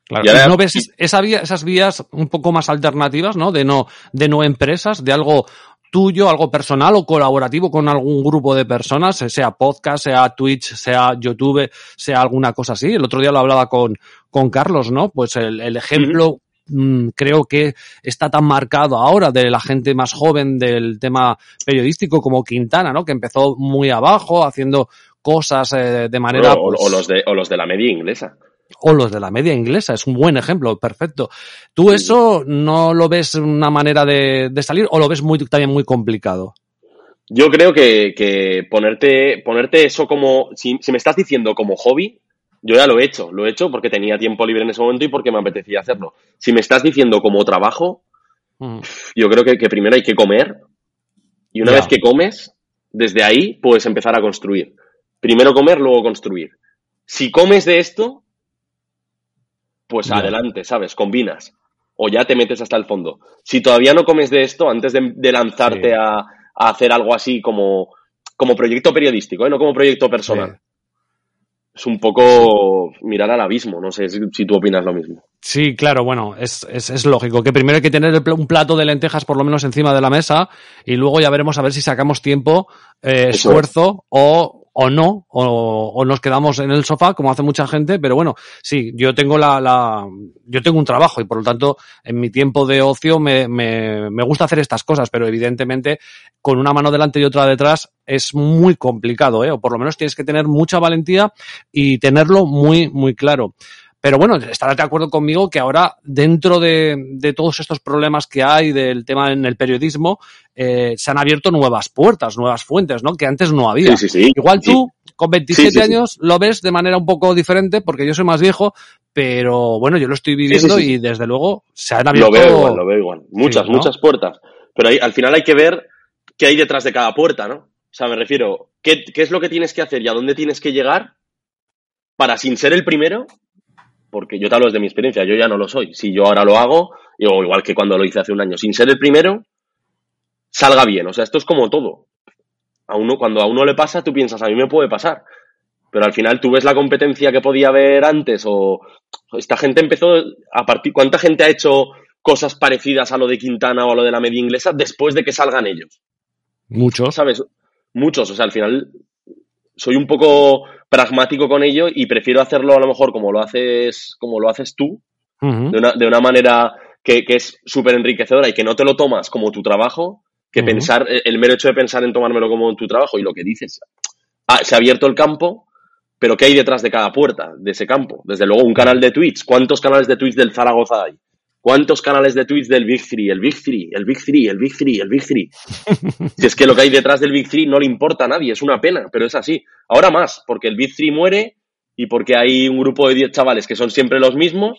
Claro, Y ahora- ¿y ¿No ves esa vía, esas vías un poco más alternativas, ¿no? De no, de no empresas, de algo tuyo, algo personal o colaborativo con algún grupo de personas, sea podcast, sea Twitch, sea YouTube, sea alguna cosa así. El otro día lo hablaba con, con Carlos, ¿no? Pues el, el ejemplo mm, creo que está tan marcado ahora de la gente más joven del tema periodístico como Quintana, ¿no? Que empezó muy abajo haciendo cosas eh, de manera... o, pues, o los de, o los de la media inglesa. O los de la media inglesa. Es un buen ejemplo, perfecto. ¿Tú eso no lo ves una manera de, de salir o lo ves muy, también muy complicado? Yo creo que, que ponerte, ponerte eso como, si, si me estás diciendo como hobby, yo ya lo he hecho, lo he hecho porque tenía tiempo libre en ese momento y porque me apetecía hacerlo. Si me estás diciendo como trabajo, Mm, yo creo que, que primero hay que comer y una vez que comes, desde ahí puedes empezar a construir. Primero comer, luego construir. Si comes de esto, pues adelante, ¿sabes? Combinas. O ya te metes hasta el fondo. Si todavía no comes de esto, antes de, de lanzarte Sí. a, a hacer algo así como, como proyecto periodístico, ¿eh? no como proyecto personal. Es un poco mirar al abismo. No sé si, si tú opinas lo mismo. Sí, claro, bueno, es, es, es lógico que primero hay que tener pl- un plato de lentejas por lo menos encima de la mesa y luego ya veremos a ver si sacamos tiempo, eh, esfuerzo o, o no, o, nos quedamos en el sofá como hace mucha gente, pero bueno, sí, yo tengo la, la yo tengo un trabajo y por lo tanto en mi tiempo de ocio me, me, me gusta hacer estas cosas, pero evidentemente con una mano delante y otra detrás es muy complicado, ¿eh? o por lo menos tienes que tener mucha valentía y tenerlo muy, muy claro. Pero bueno, estarás de acuerdo conmigo que ahora, dentro de, de todos estos problemas que hay del tema en el periodismo, eh, se han abierto nuevas puertas, nuevas fuentes, ¿no? Que antes no había. Sí, sí, sí. Igual tú, con 27 Sí, sí, sí. años, lo ves de manera un poco diferente, porque yo soy más viejo, pero bueno, yo lo estoy viviendo y desde luego se han abierto. Lo veo igual, lo veo igual. Muchas, ¿no? muchas puertas. Pero ahí, al final hay que ver qué hay detrás de cada puerta, ¿no? O sea, me refiero, ¿qué, qué es lo que tienes que hacer y a dónde tienes que llegar para, sin ser el primero, porque yo te hablo desde mi experiencia, yo ya no lo soy. Si yo ahora lo hago, o igual que cuando lo hice hace un año, sin ser el primero, salga bien. O sea, esto es como todo. A uno, cuando a uno le pasa, tú piensas, a mí me puede pasar. Pero al final tú ves la competencia que podía haber antes o esta gente empezó a partir, ¿cuánta gente ha hecho cosas parecidas a lo de Quintana o a lo de la media inglesa después de que salgan ellos? Muchos. ¿Sabes? Muchos, o sea, al final soy un poco pragmático con ello y prefiero hacerlo a lo mejor como lo haces, como lo haces tú, de una, de una manera que, que es súper enriquecedora y que no te lo tomas como tu trabajo, que pensar, el mero hecho de pensar en tomármelo como tu trabajo y lo que dices, ah, se ha abierto el campo, pero ¿qué hay detrás de cada puerta de ese campo? Desde luego, un canal de Twitch. ¿Cuántos canales de Twitch del Zaragoza hay? ¿Cuántos canales de Twitch del Big Three? El Big Three, el Big Three, el Big Three, el Big Three. (laughs) si es que lo que hay detrás del Big Three no le importa a nadie, es una pena, pero es así. Ahora más, porque el Big Three muere y porque hay un grupo de 10 chavales que son siempre los mismos,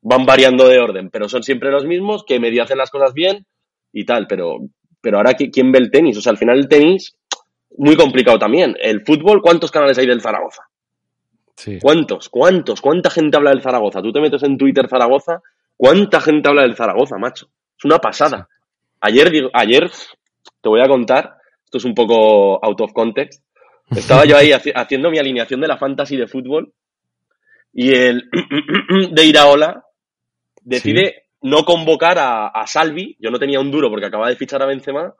van variando de orden, pero son siempre los mismos, que medio hacen las cosas bien y tal, pero, pero ahora ¿qui- ¿quién ve el tenis? O sea, al final el tenis, muy complicado también. El fútbol, ¿cuántos canales hay del Zaragoza? Sí. ¿Cuántos? ¿Cuántos? ¿Cuánta gente habla del Zaragoza? Tú te metes en Twitter Zaragoza, ¿cuánta gente habla del Zaragoza, macho? Es una pasada. Ayer, digo- ayer, te voy a contar, esto es un poco out of context, estaba yo ahí haci- haciendo mi alineación de la fantasy de fútbol y el (clears throat) de Iraola decide no convocar a, a Salvi, yo no tenía un duro porque acababa de fichar a Benzema,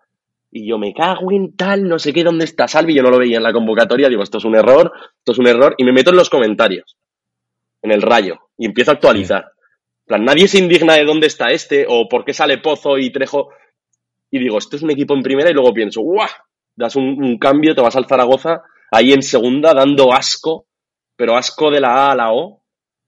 y yo me cago en tal, no sé qué, ¿dónde está Salvi? Yo no lo veía en la convocatoria, digo, esto es un error, esto es un error, y me meto en los comentarios, en el rayo, y empiezo a actualizar. Plan, nadie se indigna de dónde está este, o por qué sale Pozo y Trejo, y digo, esto es un equipo en primera, y luego pienso, ¡guau! Das un, un cambio, te vas al Zaragoza, ahí en segunda, dando asco, pero asco de la A a la O,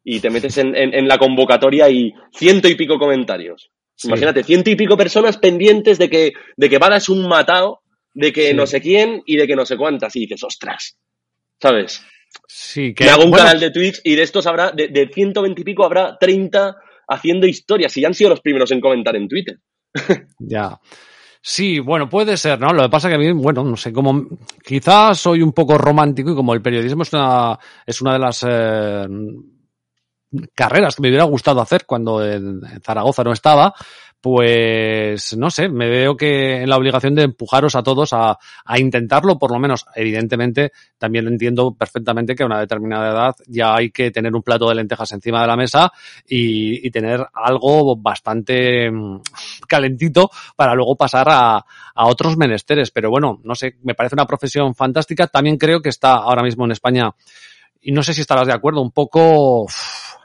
y te metes en, en- en la convocatoria y ciento y pico comentarios. Sí. Imagínate, ciento y pico personas pendientes de que, de que Bada es un matado, de que Sí. no sé quién y de que no sé cuántas. Y dices, ostras, ¿sabes? Sí, que Me hago un bueno, canal de Twitch y de estos habrá, de, de 120 y pico habrá 30 haciendo historias y ya han sido los primeros en comentar en Twitter. Ya. Sí, bueno, puede ser, ¿no? Lo que pasa que a mí, bueno, no sé, como quizás soy un poco romántico y como el periodismo es una, es una de las eh, carreras que me hubiera gustado hacer cuando en en Zaragoza no estaba, pues no sé, me veo que en la obligación de empujaros a todos a, a intentarlo, por lo menos, evidentemente, también entiendo perfectamente que a una determinada edad ya hay que tener un plato de lentejas encima de la mesa y, y tener algo bastante mm, calentito para luego pasar a, a otros menesteres. Pero bueno, no sé, me parece una profesión fantástica. También creo que está ahora mismo en España, y no sé si estarás de acuerdo, un poco,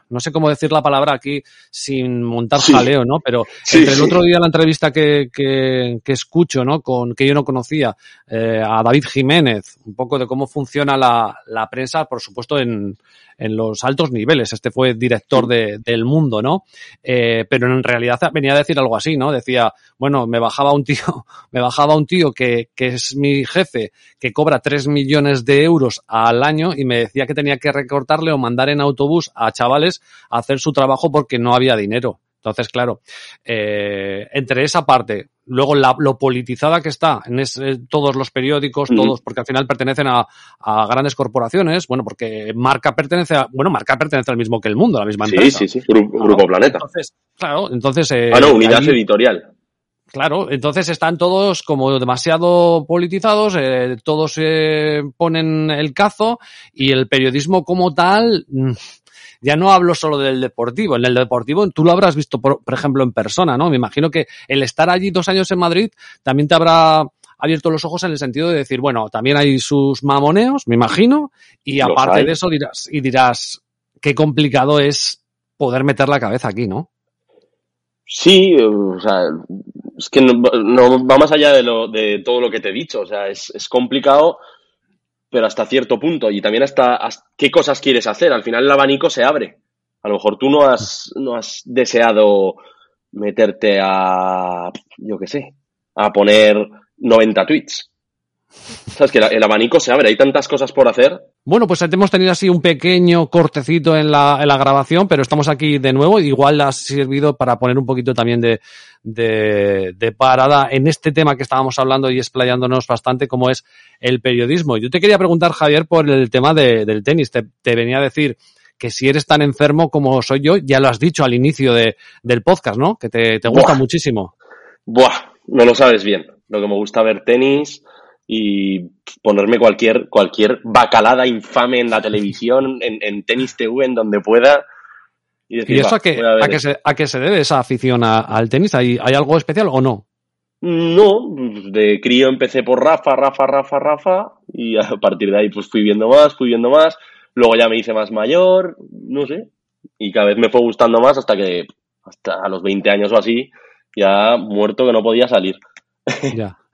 no sé cómo decir la palabra aquí sin montar Sí. jaleo, ¿no? Pero Sí, entre el otro día la entrevista que, que, que escucho, ¿no? Con, que yo no conocía, eh, a David Jiménez, un poco de cómo funciona la, la prensa, por supuesto, en, en los altos niveles. Este fue director de, del mundo, ¿no? Eh, pero en realidad venía a decir algo así, ¿no? Decía, bueno, me bajaba un tío, (laughs) me bajaba un tío que, que es mi jefe, que cobra 3 millones de euros al año y me decía que tenía que recortarle o mandar en autobús a chavales a hacer su trabajo porque no había dinero. Entonces, claro, eh, entre esa parte, luego la- lo politizada que está en es- eh, todos los periódicos, todos, porque al final pertenecen a, a grandes corporaciones, bueno, porque Marca pertenece a, bueno, Marca pertenece al mismo que el mundo, a la misma Sí, empresa. sí, sí. Gru- Grupo Planeta. Entonces, claro, entonces... eh, Ah, no, unidad ahí- editorial. Claro, entonces están todos como demasiado politizados, eh, todos eh, ponen el cazo y el periodismo como tal, mm, ya no hablo solo del deportivo, en el deportivo tú lo habrás visto, por, por ejemplo, en persona, ¿no? Me imagino que el estar allí dos años en Madrid también te habrá abierto los ojos en el sentido de decir, bueno, también hay sus mamoneos, me imagino, y Los aparte hay. de eso dirás, y dirás, qué complicado es poder meter la cabeza aquí, ¿no? Sí, o sea, es que no, no va más allá de, lo, de todo lo que te he dicho. O sea, es, es complicado, pero hasta cierto punto. Y también hasta, qué cosas quieres hacer. Al final el abanico se abre. A lo mejor tú no has, no has deseado meterte a, yo qué sé, a poner 90 tweets. Sabes que el abanico se abre, hay tantas cosas por hacer. Bueno, pues hemos tenido así un pequeño cortecito en la, en la grabación, pero estamos aquí de nuevo. Igual ha servido para poner un poquito también de, de, de parada en este tema que estábamos hablando y explayándonos bastante, como es el periodismo. Yo te quería preguntar, Javier, por el tema de- del tenis. Te, te venía a decir que si eres tan enfermo como soy yo, ya lo has dicho al inicio de, del podcast, ¿no? Que te, te gusta Buah. muchísimo. Buah, no lo sabes bien. Lo que me gusta ver tenis y ponerme cualquier, cualquier bacalada infame en la televisión, (laughs) en, en tenis TV, en donde pueda. Y, decir, ¿Y eso "Va, a qué, a qué, se, a qué se debe esa afición a- al tenis? ¿Hay, ¿Hay algo especial o no? No, de crío empecé por Rafa, Rafa, Rafa, Rafa, y a partir de ahí pues fui viendo más, fui viendo más, luego ya me hice más mayor, no sé, y cada vez me fue gustando más hasta que, hasta a los 20 años o así, ya muerto que no podía salir. Ya. (laughs)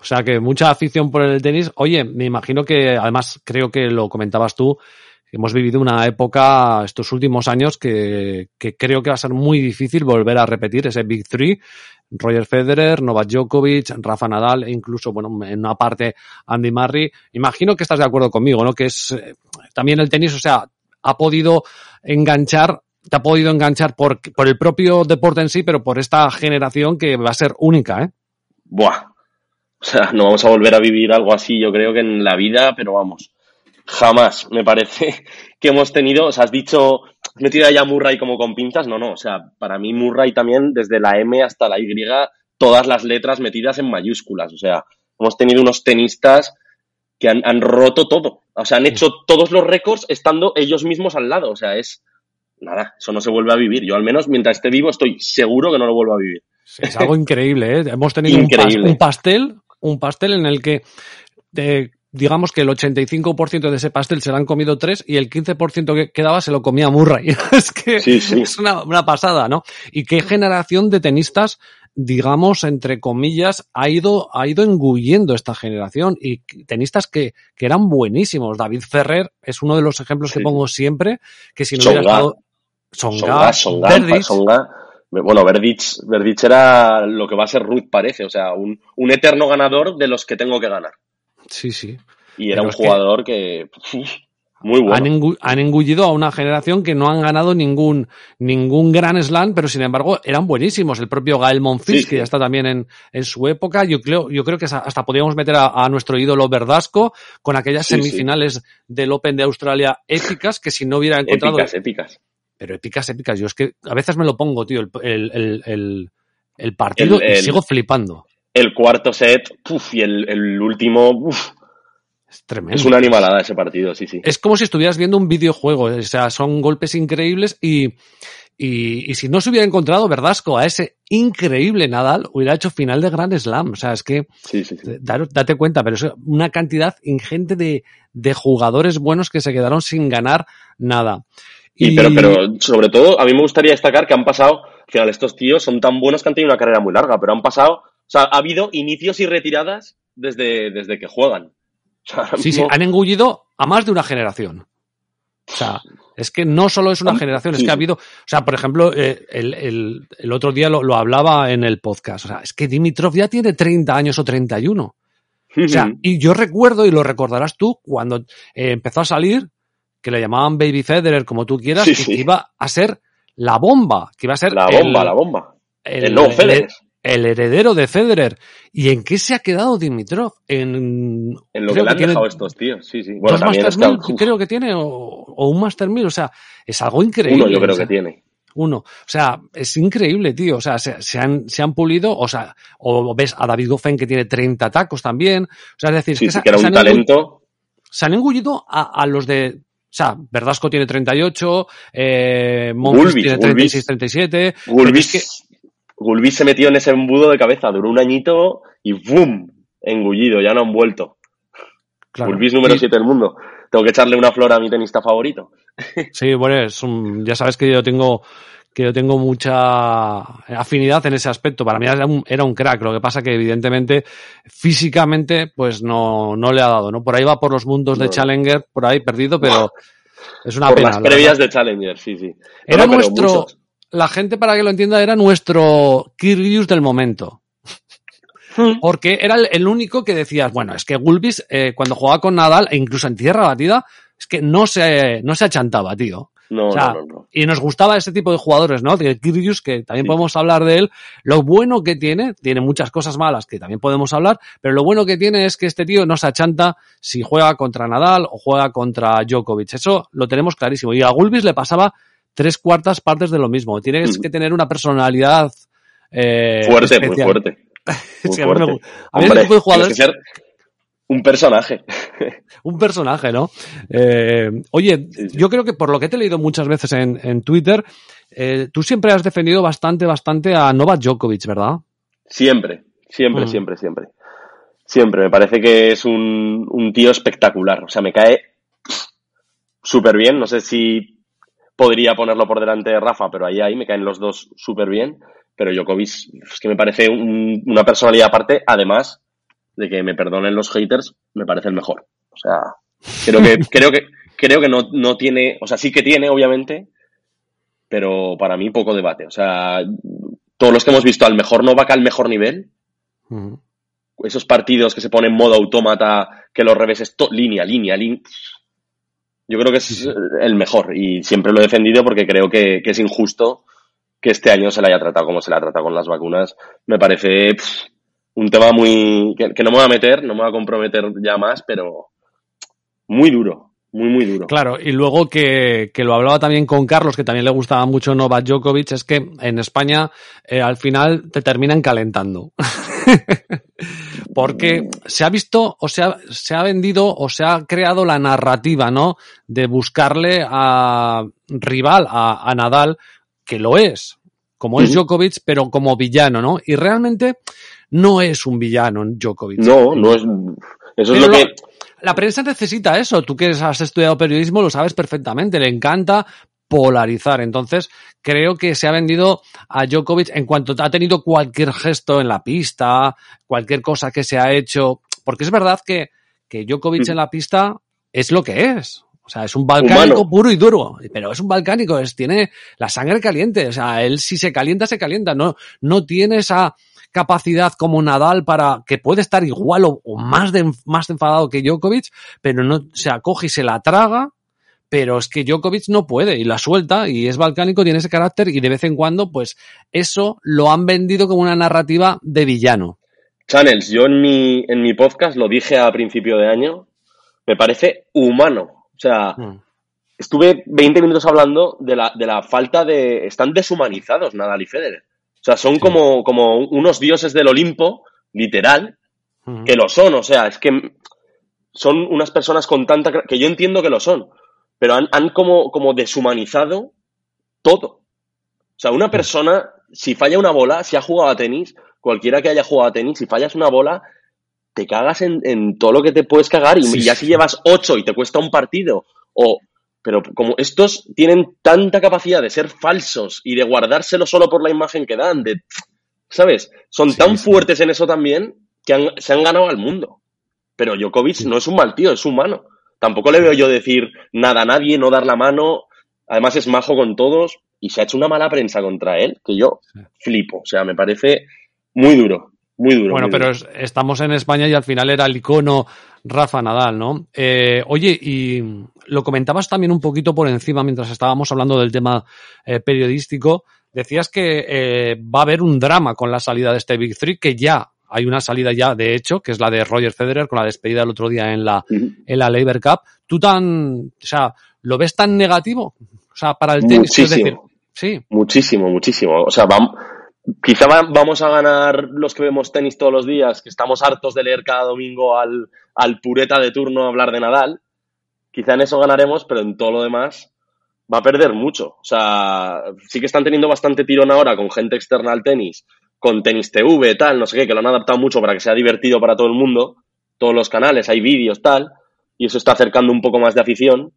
O sea que mucha afición por el tenis. Oye, me imagino que, además, creo que lo comentabas tú, hemos vivido una época estos últimos años que, que creo que va a ser muy difícil volver a repetir ese Big Three. Roger Federer, Novak Djokovic, Rafa Nadal e incluso, bueno, en una parte Andy Murray. Imagino que estás de acuerdo conmigo, ¿no? Que es eh, también el tenis, o sea, ha podido enganchar, te ha podido enganchar por, por el propio deporte en sí, pero por esta generación que va a ser única, ¿eh? Buah. (laughs) O sea, no vamos a volver a vivir algo así, yo creo que en la vida, pero vamos. Jamás, me parece (laughs) que hemos tenido, o sea, has dicho, has metido allá Murray como con pinzas, no, no, o sea, para mí Murray también, desde la M hasta la Y, todas las letras metidas en mayúsculas, o sea, hemos tenido unos tenistas que han, han roto todo, o sea, han hecho (laughs) todos los récords estando ellos mismos al lado, o sea, es nada, eso no se vuelve a vivir. Yo al menos mientras esté vivo estoy seguro que no lo vuelvo a vivir. Es algo increíble, ¿eh? Hemos tenido un, pas- Increíble. un pastel, un pastel en el que eh, digamos que el 85% de ese pastel se lo han comido tres y el 15% que quedaba se lo comía Murray. (laughs) es que Sí, sí. es una, una pasada, ¿no? Y qué generación de tenistas, digamos, entre comillas, ha ido, ha ido engullendo esta generación y tenistas que, que eran buenísimos. David Ferrer es uno de los ejemplos que pongo siempre, que si no Tsonga. hubiera estado Songa, Songa, Songa, Berdych, Songa. Bueno, Verdic, Verdic era lo que va a ser Ruth, parece. O sea, un, un eterno ganador de los que tengo que ganar. sí, sí. Y era Pero un que- jugador que, muy bueno. han, engu- han engullido a una generación que no han ganado ningún, ningún gran slam, pero sin embargo eran buenísimos. El propio Gael Monfils, Sí, que ya está también en, en su época, yo creo, yo creo que hasta podríamos meter a, a nuestro ídolo Verdasco con aquellas Sí, sí. semifinales del Open de Australia épicas, que si no hubiera encontrado, Épicas, épicas. Pero épicas, épicas, yo es que a veces me lo pongo, tío, el, el, el, partido y sigo flipando. El cuarto set, puf, y el, el último, uf, Es tremendo. es una animalada ese partido, sí, sí. es como si estuvieras viendo un videojuego. O sea, son golpes increíbles y, y, y si no se hubiera encontrado Verdasco a ese increíble Nadal, hubiera hecho final de Grand Slam. O sea, es que Sí, sí, sí. date cuenta, pero es una cantidad ingente de, de jugadores buenos que se quedaron sin ganar nada. Y, pero, pero sobre todo, a mí me gustaría destacar que han pasado, al final estos tíos son tan buenos que han tenido una carrera muy larga, pero han pasado, o sea, ha habido inicios y retiradas desde, desde que juegan. O sea, ahora Sí, sí, han engullido a más de una generación. O sea, es que no solo es una generación, es que ha habido, o sea, por ejemplo, eh, el, el- el otro día lo, lo hablaba en el podcast, o sea, es que Dimitrov ya tiene 30 años o 31. O sea, y yo recuerdo, y lo recordarás tú, cuando eh, empezó a salir, que le llamaban Baby Federer, como tú quieras, Sí, que iba a ser la bomba, que iba a ser la el- bomba, la bomba. el, el- Federer. el heredero de Federer. ¿Y en qué se ha quedado Dimitrov? En, En lo que le han tiene dejado estos tíos, sí, sí. Bueno, también Master es que, 1000, uf, creo que tiene, o, o un Master 1000, o sea, es algo increíble. uno yo creo o sea, que tiene. Uno. O sea, es increíble, tío. O sea, se, se han, se han pulido, o sea, o ves a David Goffin que tiene 30 tacos también. O sea, es decir, Sí, que sí, se- que era se un han engullido- talento. se han engullido a, a los de. O sea, Verdasco tiene 38, eh, Monfils Gulbis, tiene Gulbis. 36, 37. pero Gulbis, es que- Gulbis se metió en ese embudo de cabeza, duró un añito y ¡bum! Engullido, ya no han vuelto. claro, Gulbis número y- 7 del mundo. Tengo que echarle una flor a mi tenista favorito. Sí, bueno, es un- ya sabes que yo tengo que yo tengo mucha afinidad en ese aspecto. Para mí era un, era un crack. Lo que pasa que evidentemente físicamente pues no, no le ha dado, ¿no? Por ahí va por los mundos de. Challenger, por ahí perdido, pero es una Por pena. las la previas de Challenger, sí, sí. Era no, nuestro, muchos. la gente para que lo entienda era nuestro Kyrgios del momento. Porque era el, el único que decías, bueno, es que Gulbis eh, cuando jugaba con Nadal e incluso en tierra batida, es que no se, no se achantaba, tío. No, O sea, no, no, no. Y nos gustaba ese tipo de jugadores, ¿no? De Kyrgios, que también Sí. podemos hablar de él. Lo bueno que tiene, tiene muchas cosas malas que también podemos hablar, pero lo bueno que tiene es que este tío no se achanta si juega contra Nadal o juega contra Djokovic. Eso lo tenemos clarísimo. Y a Gulbis le pasaba tres cuartas partes de lo mismo. Tienes Mm. que tener una personalidad eh, Fuerte, muy fuerte. (laughs) Muy Sí, a mí fuerte. a mí ese Hombre, tipo de jugadores- un personaje. (laughs) un personaje, ¿no? Eh, oye, Sí, sí. yo creo que por lo que te he leído muchas veces en, en Twitter, eh, tú siempre has defendido bastante, bastante a Novak Djokovic, ¿verdad? Siempre, siempre, Mm. siempre, siempre. Siempre. Me parece que es un, un tío espectacular. O sea, me cae súper bien. No sé si podría ponerlo por delante de Rafa, pero ahí, ahí me caen los dos súper bien. Pero Djokovic es que me parece un- una personalidad aparte, además de que me perdonen los haters, me parece el mejor. O sea, creo que, (laughs) creo que, creo que no, no tiene, o sea, sí que tiene, obviamente, pero para mí poco debate. O sea, todos los que hemos visto al mejor Novak al mejor nivel, esos partidos que se ponen en modo autómata, que los reveses, línea, línea, línea. Yo creo que es el mejor y siempre lo he defendido porque creo que, que es injusto que este año se le haya tratado como se le ha tratado con las vacunas. Me parece pff, un tema muy. Que, que no me voy a meter, no me voy a comprometer ya más, pero muy duro. Muy, muy duro. Claro, y luego que, que, lo hablaba también con Carlos, que también le gustaba mucho Novak Djokovic, es que en España eh, al final te terminan calentando. (laughs) Porque se ha visto o se ha, se ha vendido o se ha creado la narrativa, ¿no? De buscarle a rival, a, a Nadal, que lo es, como es Djokovic, pero como villano, ¿no? Y realmente no es un villano Djokovic. No, no es. Eso es lo que. La prensa necesita eso. Tú que has estudiado periodismo lo sabes perfectamente. Le encanta polarizar. Entonces, creo que se ha vendido a Djokovic en cuanto ha tenido cualquier gesto en la pista, cualquier cosa que se ha hecho. Porque es verdad que, que Djokovic en la pista es lo que es. O sea, es un balcánico Humano. puro y duro, pero es un balcánico, es, tiene la sangre caliente. O sea, él si se calienta, se calienta. No, no tiene esa capacidad como Nadal para que puede estar igual o, o más, de, más enfadado que Djokovic, pero no se acoge y se la traga. Pero es que Djokovic no puede y la suelta y es balcánico, tiene ese carácter y de vez en cuando, pues eso lo han vendido como una narrativa de villano. Channels, yo en mi, en mi podcast lo dije a principio de año, me parece humano. O sea, Mm. estuve 20 minutos hablando de la, de la falta de... Están deshumanizados Nadal y Federer. O sea, son como, como unos dioses del Olimpo, literal, que lo son. O sea, es que son unas personas con tanta... que yo entiendo que lo son, pero han, han como, como deshumanizado todo. O sea, una persona, si falla una bola, si ha jugado a tenis, cualquiera que haya jugado a tenis, si fallas una bola, te cagas en, en todo lo que te puedes cagar y, Sí, ya sí. si llevas ocho y te cuesta un partido o pero como estos tienen tanta capacidad de ser falsos y de guardárselo solo por la imagen que dan, de, ¿sabes? Son Sí, tan sí. fuertes en eso también que han- se han ganado al mundo. Pero Djokovic no es un mal tío, es humano. Tampoco le veo yo decir nada a nadie, no dar la mano. Además es majo con todos y se ha hecho una mala prensa contra él que yo flipo. O sea, me parece muy duro, muy duro. Bueno, muy pero duro. estamos en España y al final era el icono Rafa Nadal, ¿no? Eh, oye, y lo comentabas también un poquito por encima mientras estábamos hablando del tema eh, periodístico. Decías que eh, va a haber un drama con la salida de este Big Three, que ya hay una salida ya, de hecho, que es la de Roger Federer con la despedida el otro día en la, en la Labor Cup. ¿Tú tan, o sea, lo ves tan negativo? O sea, para el tenis, decir, Muchísimo. sí, Muchísimo, muchísimo. O sea, vam- quizá va- vamos a ganar los que vemos tenis todos los días, que estamos hartos de leer cada domingo al, al pureta de turno hablar de Nadal. Quizá en eso ganaremos, pero en todo lo demás va a perder mucho. O sea, sí que están teniendo bastante tirón ahora con gente externa al tenis, con tenis TV, tal, no sé qué, que lo han adaptado mucho para que sea divertido para todo el mundo. Todos los canales, hay vídeos, tal, y eso está acercando un poco más de afición.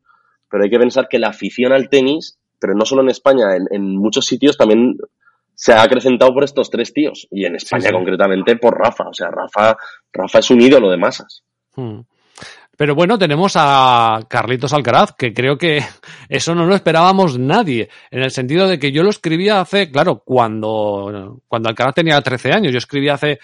Pero hay que pensar que la afición al tenis, pero no solo en España, en, en muchos sitios también se ha acrecentado por estos tres tíos. Y en España sí. concretamente por Rafa. O sea, Rafa, Rafa es un ídolo de masas. Hmm. Pero bueno, tenemos a Carlitos Alcaraz, que creo que (laughs) eso no lo esperábamos nadie, en el sentido de que yo lo escribía hace, claro, cuando, cuando Alcaraz tenía 13 años, yo escribía hace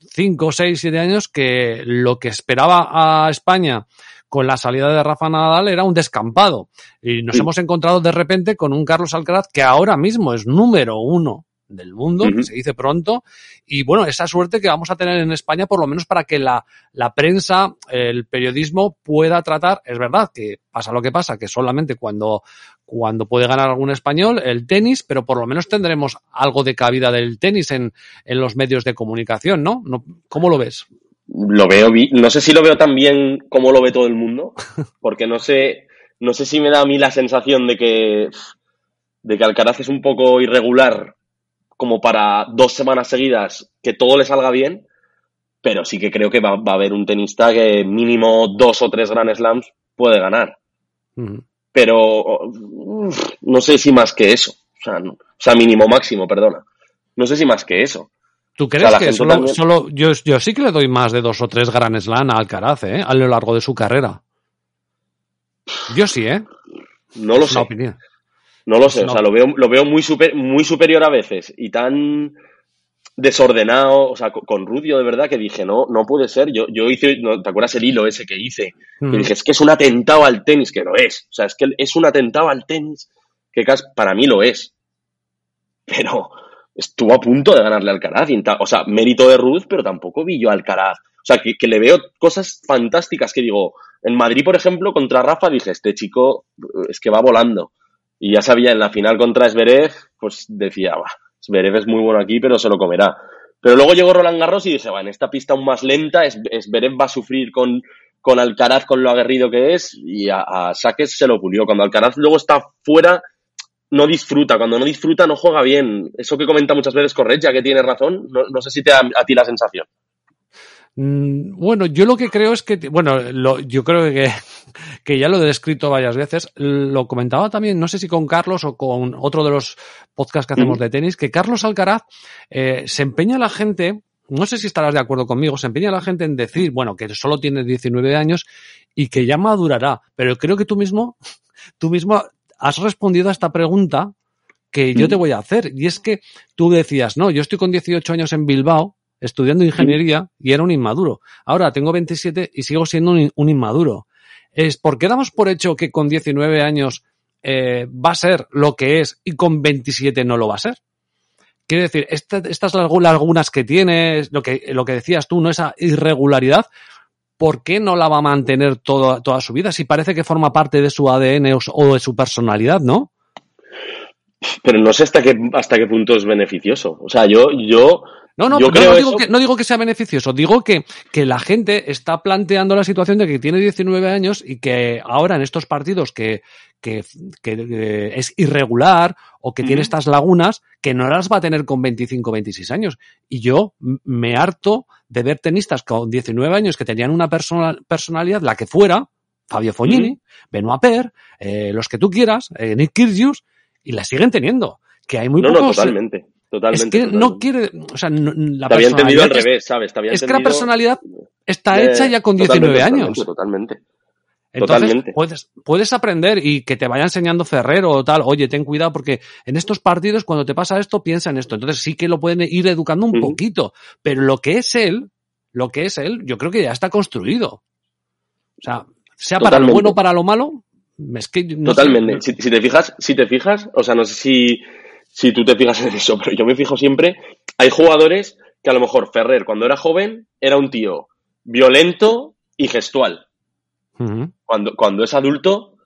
5, 6, 7 años que lo que esperaba a España con la salida de Rafa Nadal era un descampado. Y nos Sí. hemos encontrado de repente con un Carlos Alcaraz que ahora mismo es número uno del mundo, que se dice pronto, y bueno, esa suerte que vamos a tener en España, por lo menos para que la, la prensa, el periodismo pueda tratar, es verdad que pasa lo que pasa, que solamente cuando, cuando puede ganar algún español, el tenis, pero por lo menos tendremos algo de cabida del tenis en, en los medios de comunicación, ¿no? ¿No? ¿Cómo lo ves? Lo veo, no sé si lo veo tan bien como lo ve todo el mundo, porque no sé, no sé si me da a mí la sensación de que, de que Alcaraz es un poco irregular como para dos semanas seguidas que todo le salga bien, pero sí que creo que va, va a haber un tenista que mínimo dos o tres Grand Slams puede ganar. Pero uf, no sé si más que eso. O sea, no- o sea, mínimo máximo, perdona. No sé si más que eso. ¿Tú crees que solo, también- solo yo, yo sí que le doy más de dos o tres Grand Slam a Alcaraz, ¿eh? A lo largo de su carrera. Yo sí, ¿eh? No lo Es sé. una opinión. No lo sé, No. o sea, lo veo, lo veo muy, super, muy superior a veces y tan desordenado, o sea, con, Rudio de verdad que dije, no, no puede ser. Yo, yo hice, no, ¿te acuerdas el hilo ese que hice? Mm. Que dije, es que es un atentado al tenis, que lo es. O sea, es que es un atentado al tenis, que para mí lo es. Pero estuvo a punto de ganarle al Alcaraz. y O sea, mérito de Ruth, pero tampoco vi yo a Alcaraz O sea, que, que le veo cosas fantásticas que digo, en Madrid, por ejemplo, contra Rafa dije, este chico es que va volando. Y ya sabía, en la final contra Zverev, pues decía, va, Zverev es muy bueno aquí, pero se lo comerá. Pero luego llegó Roland Garros y dije, va, en esta pista aún más lenta, Zverev va a sufrir con, con Alcaraz, con lo aguerrido que es, y a, a Saques se lo pulió. Cuando Alcaraz luego está fuera, no disfruta. Cuando no disfruta, no juega bien. Eso que comenta muchas veces Corregia, que tiene razón, no, no sé si te da a ti la sensación. Mm, Bueno, yo lo que creo es que, bueno, lo- yo creo que, (laughs) que ya lo he descrito varias veces. Lo comentaba también, no sé si con Carlos o con otro de los podcasts que hacemos de tenis, que Carlos Alcaraz eh, se empeña la gente, no sé si estarás de acuerdo conmigo, se empeña la gente en decir, bueno, que solo tiene 19 años y que ya madurará. Pero creo que tú mismo, (laughs) tú mismo has respondido a esta pregunta que yo te voy a hacer. Y es que tú decías, no, yo estoy con 18 años en Bilbao estudiando ingeniería y era un inmaduro. Ahora tengo 27 y sigo siendo un, un inmaduro. Es ¿Por qué damos por hecho que con 19 años eh, va a ser lo que es y con 27 no lo va a ser? Quiero decir, esta- estas lagu- lagunas que tienes, lo que, lo que decías tú, ¿no? Esa irregularidad, ¿por qué no la va a mantener toda, toda su vida? Si parece que forma parte de su ADN o, o de su personalidad, ¿no? Pero no sé hasta qué, hasta qué punto es beneficioso. O sea, yo, yo, No, no, Yo no, creo no digo eso- que, no digo que sea beneficioso, digo que, que la gente está planteando la situación de que tiene 19 años y que ahora en estos partidos que, que, que, eh, es irregular o que tiene estas lagunas, que no las va a tener con 25 26 años. Y yo me harto de ver tenistas con 19 años que tenían una persona- personalidad, la que fuera, Fabio Fognini, Benoit Per, eh, los que tú quieras, eh, Nick Kyrgios, y la siguen teniendo. Que hay muy no, no, pocos... totalmente. Totalmente. es que totalmente. no quiere, o sea, no- la Te había entendido al revés, ¿sabes? Te había es que la personalidad está Eh, hecha ya con totalmente, 19 años. Totalmente. Entonces, totalmente. puedes, puedes aprender y que te vaya enseñando Ferrero o tal, oye, ten cuidado porque en estos partidos cuando te pasa esto, piensa en esto. Entonces sí que lo pueden ir educando un poquito, pero lo que es él, lo que es él, yo creo que ya está construido. O sea, sea para lo bueno o para lo malo, es que no Totalmente. Si, si te fijas, si te fijas, o sea, no sé si, si tú te fijas (laughs) en eso, pero yo me fijo siempre, hay jugadores que a lo mejor Ferrer cuando era joven era un tío violento y gestual. Cuando, cuando es adulto,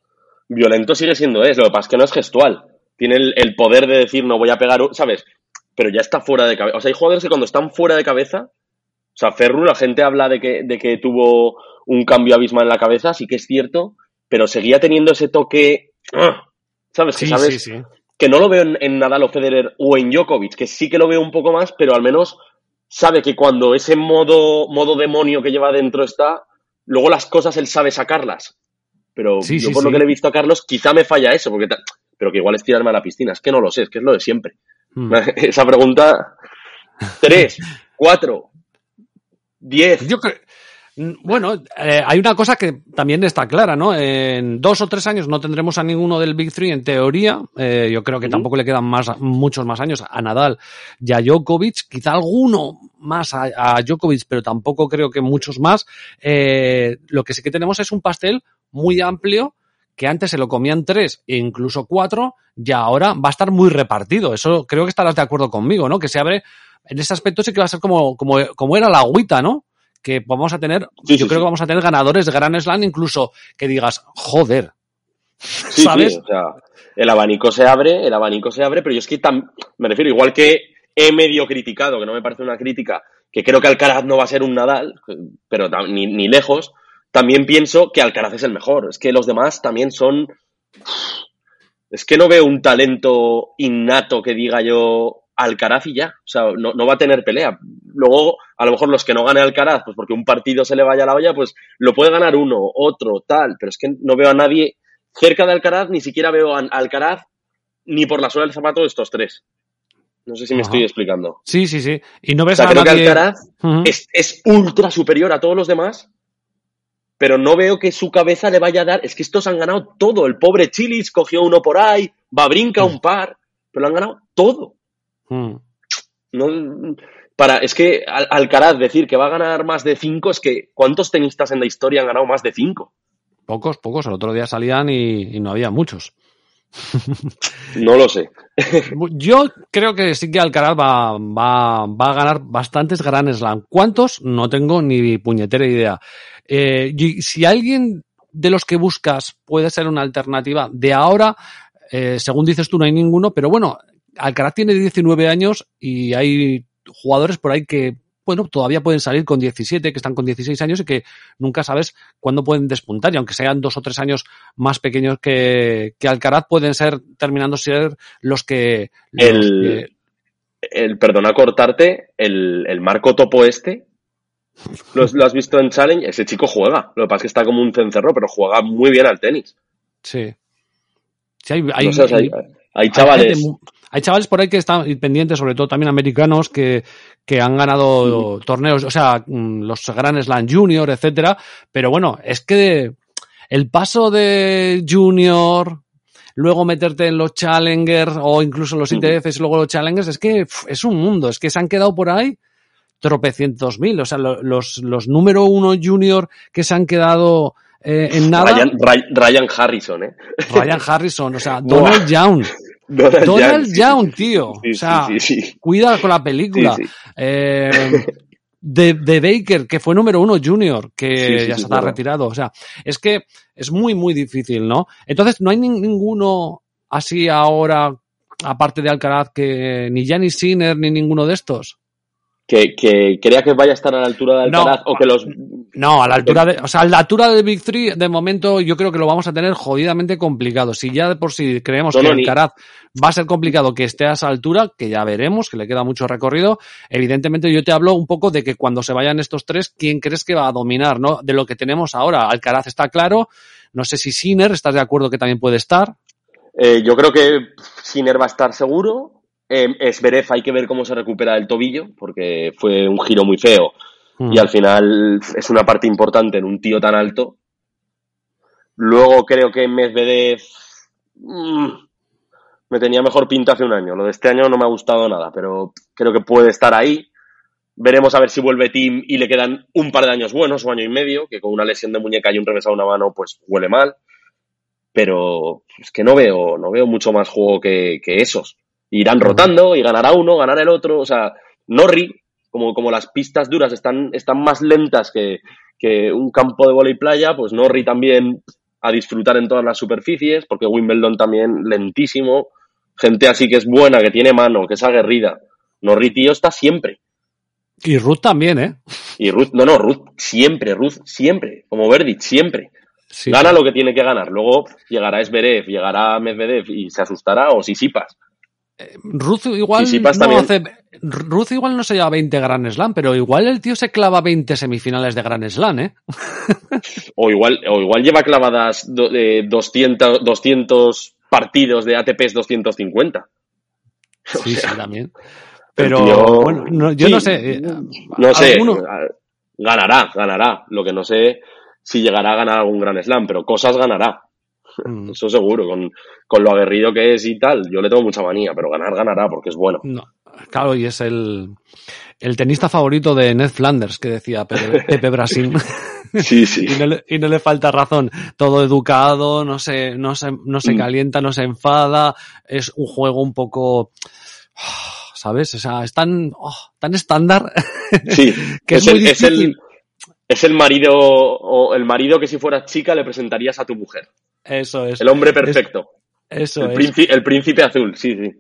violento sigue siendo es, lo que pasa es que no es gestual. Tiene el, el poder de decir no voy a pegar, ¿sabes? Pero ya está fuera de cabeza. O sea, hay jugadores que cuando están fuera de cabeza, o sea, Ferru, la gente habla de que, de que tuvo un cambio abismal en la cabeza, sí que es cierto, pero seguía teniendo ese toque, ¡ah! ¿sabes? Que Sí, sabes sí, sí. Que no lo veo en, en Nadal o Federer o en Djokovic, que sí que lo veo un poco más, pero al menos sabe que cuando ese modo, modo demonio que lleva dentro está, luego las cosas él sabe sacarlas. Pero Sí, yo sí, por lo que le he visto a Carlos, quizá me falla eso, porque pero que igual es tirarme a la piscina. Es que no lo sé, es que es lo de siempre. Mm. (laughs) Esa pregunta, tres, (laughs) cuatro, diez. Yo creo. Mm, Bueno, eh, hay una cosa que también está clara, ¿no? En dos o tres años no tendremos a ninguno del Big Three en teoría. Eh, yo creo que tampoco le quedan más, muchos más años a Nadal y a Djokovic. Quizá alguno más a, a Djokovic, pero tampoco creo que muchos más. Eh, lo que sí que tenemos es un pastel muy amplio que antes se lo comían tres e incluso cuatro y ahora va a estar muy repartido. Eso creo que estarás de acuerdo conmigo, ¿no? Que se abre, en ese aspecto sí que va a ser como, como, como era la agüita, ¿no? Que vamos a tener, Sí, yo sí, creo sí. que vamos a tener ganadores de Grand Slam, incluso que digas, joder, Sí, ¿sabes? sí, o sea, el abanico se abre, el abanico se abre, pero yo es que tam- me refiero, igual que he medio criticado, que no me parece una crítica, que creo que Alcaraz no va a ser un Nadal, pero ni, ni lejos, también pienso que Alcaraz es el mejor. Es que los demás también son. Es que no veo un talento innato que diga yo Alcaraz y ya. O sea, no, no va a tener pelea. Luego, a lo mejor los que no gane Alcaraz, pues porque un partido se le vaya a la olla, pues lo puede ganar uno, otro, tal. Pero es que no veo a nadie cerca de Alcaraz, ni siquiera veo a Alcaraz ni por la suela del zapato de estos tres. No sé si me Ajá. estoy explicando. Sí, sí, sí. Y no O ves sea, a creo que. Alcaraz es ultra superior a todos los demás, pero no veo que su cabeza le vaya a dar. Es que estos han ganado todo. El pobre Chilis cogió uno por ahí, Babrinca un par, pero lo han ganado todo. Mm. No, para, es que Al- Alcaraz decir que va a ganar más de cinco, es que ¿cuántos tenistas en la historia han ganado más de cinco? Pocos, pocos. El otro día salían y, y no había muchos. (laughs) No lo sé. (laughs) Yo creo que sí que Alcaraz va, va, va a ganar bastantes Grand Slam. ¿Cuántos? No tengo ni puñetera idea. Eh, y si alguien de los que buscas puede ser una alternativa de ahora, eh, según dices tú, no hay ninguno, pero bueno, Alcaraz tiene 19 años y hay jugadores por ahí que bueno, todavía pueden salir con 17, que están con 16 años y que nunca sabes cuándo pueden despuntar. Y aunque sean dos o tres años más pequeños que, que Alcaraz, pueden ser, terminando ser los que... Los el, el, perdona cortarte, el, el Marco Topo este, ¿lo, ¿lo, has visto en Challenge? Ese chico juega. Lo que pasa es que está como un cencerro, pero juega muy bien al tenis. Sí. Sí, hay, hay, no sé, hay, hay chavales... hay chavales por ahí que están pendientes, sobre todo también americanos, que, que han ganado torneos, o sea, mm, los Grand Slam Junior, etcétera. Pero bueno, es que el paso de Junior, luego meterte en los Challengers o incluso los ITFs y luego los Challengers, es que es un mundo, es que se han quedado por ahí tropecientos mil, o sea, los, los número uno Junior que se han quedado eh, en nada. Ryan, Ryan, Harrison, ¿eh? Ryan Harrison, o sea, (laughs) Donald Young. Donald, Donald Young, Young, tío. Sí, o sea, sí, sí, sí. cuida con la película. Eh, de, de, Baker, que fue número uno junior, que ya se está retirado. O sea, es que es muy, muy difícil, ¿no? Entonces, no hay ni, ninguno así ahora, aparte de Alcaraz, que ni Gianni Sinner ni ninguno de estos. Que, que, crea que vaya a estar a la altura de Alcaraz no, o que los no a la altura de o sea a la altura de Big Three de momento yo creo que lo vamos a tener jodidamente complicado. Si ya de por sí creemos no, que no, Alcaraz ni... va a ser complicado que esté a esa altura que ya veremos que le queda mucho recorrido evidentemente yo te hablo un poco de que cuando se vayan estos tres quién crees que va a dominar no de lo que tenemos ahora. Alcaraz está claro. No sé si Sinner estás de acuerdo que también puede estar eh, yo creo que Sinner va a estar seguro eh, Zverev hay que ver cómo se recupera del tobillo, porque fue un giro muy feo mm. y al final es una parte importante en un tío tan alto. Luego creo que Medvedev mmm, me tenía mejor pinta hace un año. Lo de este año no me ha gustado nada, pero creo que puede estar ahí. Veremos a ver si vuelve Tim y le quedan un par de años buenos o año y medio, que con una lesión de muñeca y un revésado una mano, pues huele mal. Pero es que no veo, no veo mucho más juego que, que esos irán rotando y ganará uno, ganará el otro. O sea, Norri, como, como las pistas duras están, están más lentas que, que un campo de bola y playa, pues Norri también a disfrutar en todas las superficies, porque Wimbledon también lentísimo. Gente así que es buena, que tiene mano, que es aguerrida. Norri, tío, está siempre. Y Ruth también, ¿eh? Y Ruth, no, no, Ruth siempre, Ruth siempre, como Verdic, siempre. Sí. Gana lo que tiene que ganar. Luego llegará Esberev, llegará Medvedev y se asustará, o Sisipas. Ruth igual, no hace, Ruth igual no se lleva 20 Grand Slam, pero igual el tío se clava 20 semifinales de Grand Slam, ¿eh? (laughs) o, igual, o igual lleva clavadas do, eh, 200, 200 partidos de ATPs 250. (laughs) Sí, o sea, sí, también. Pero, tío, bueno, no, yo sí, no sé. Eh, no sé, ¿alguno? ganará, ganará. Lo que no sé si llegará a ganar algún Grand Slam, pero cosas ganará. Mm. Eso seguro, con, con, lo aguerrido que es y tal. Yo le tengo mucha manía, pero ganar ganará porque es bueno. No, claro, y es el, el tenista favorito de Ned Flanders, que decía Pepe, Pepe Brasil. (laughs) Sí, sí. (laughs) y, no le, y, no le, falta razón. Todo educado, no se, no se, no se mm. calienta, no se enfada. Es un juego un poco. (sighs) ¿Sabes? O sea, es tan, oh, tan estándar. Sí, (laughs) que es, es, muy el, difícil. es, el, es el marido o el marido que si fueras chica le presentarías a tu mujer. Eso es. El hombre perfecto. Es, eso el es. Príncipe, el príncipe azul, sí, sí.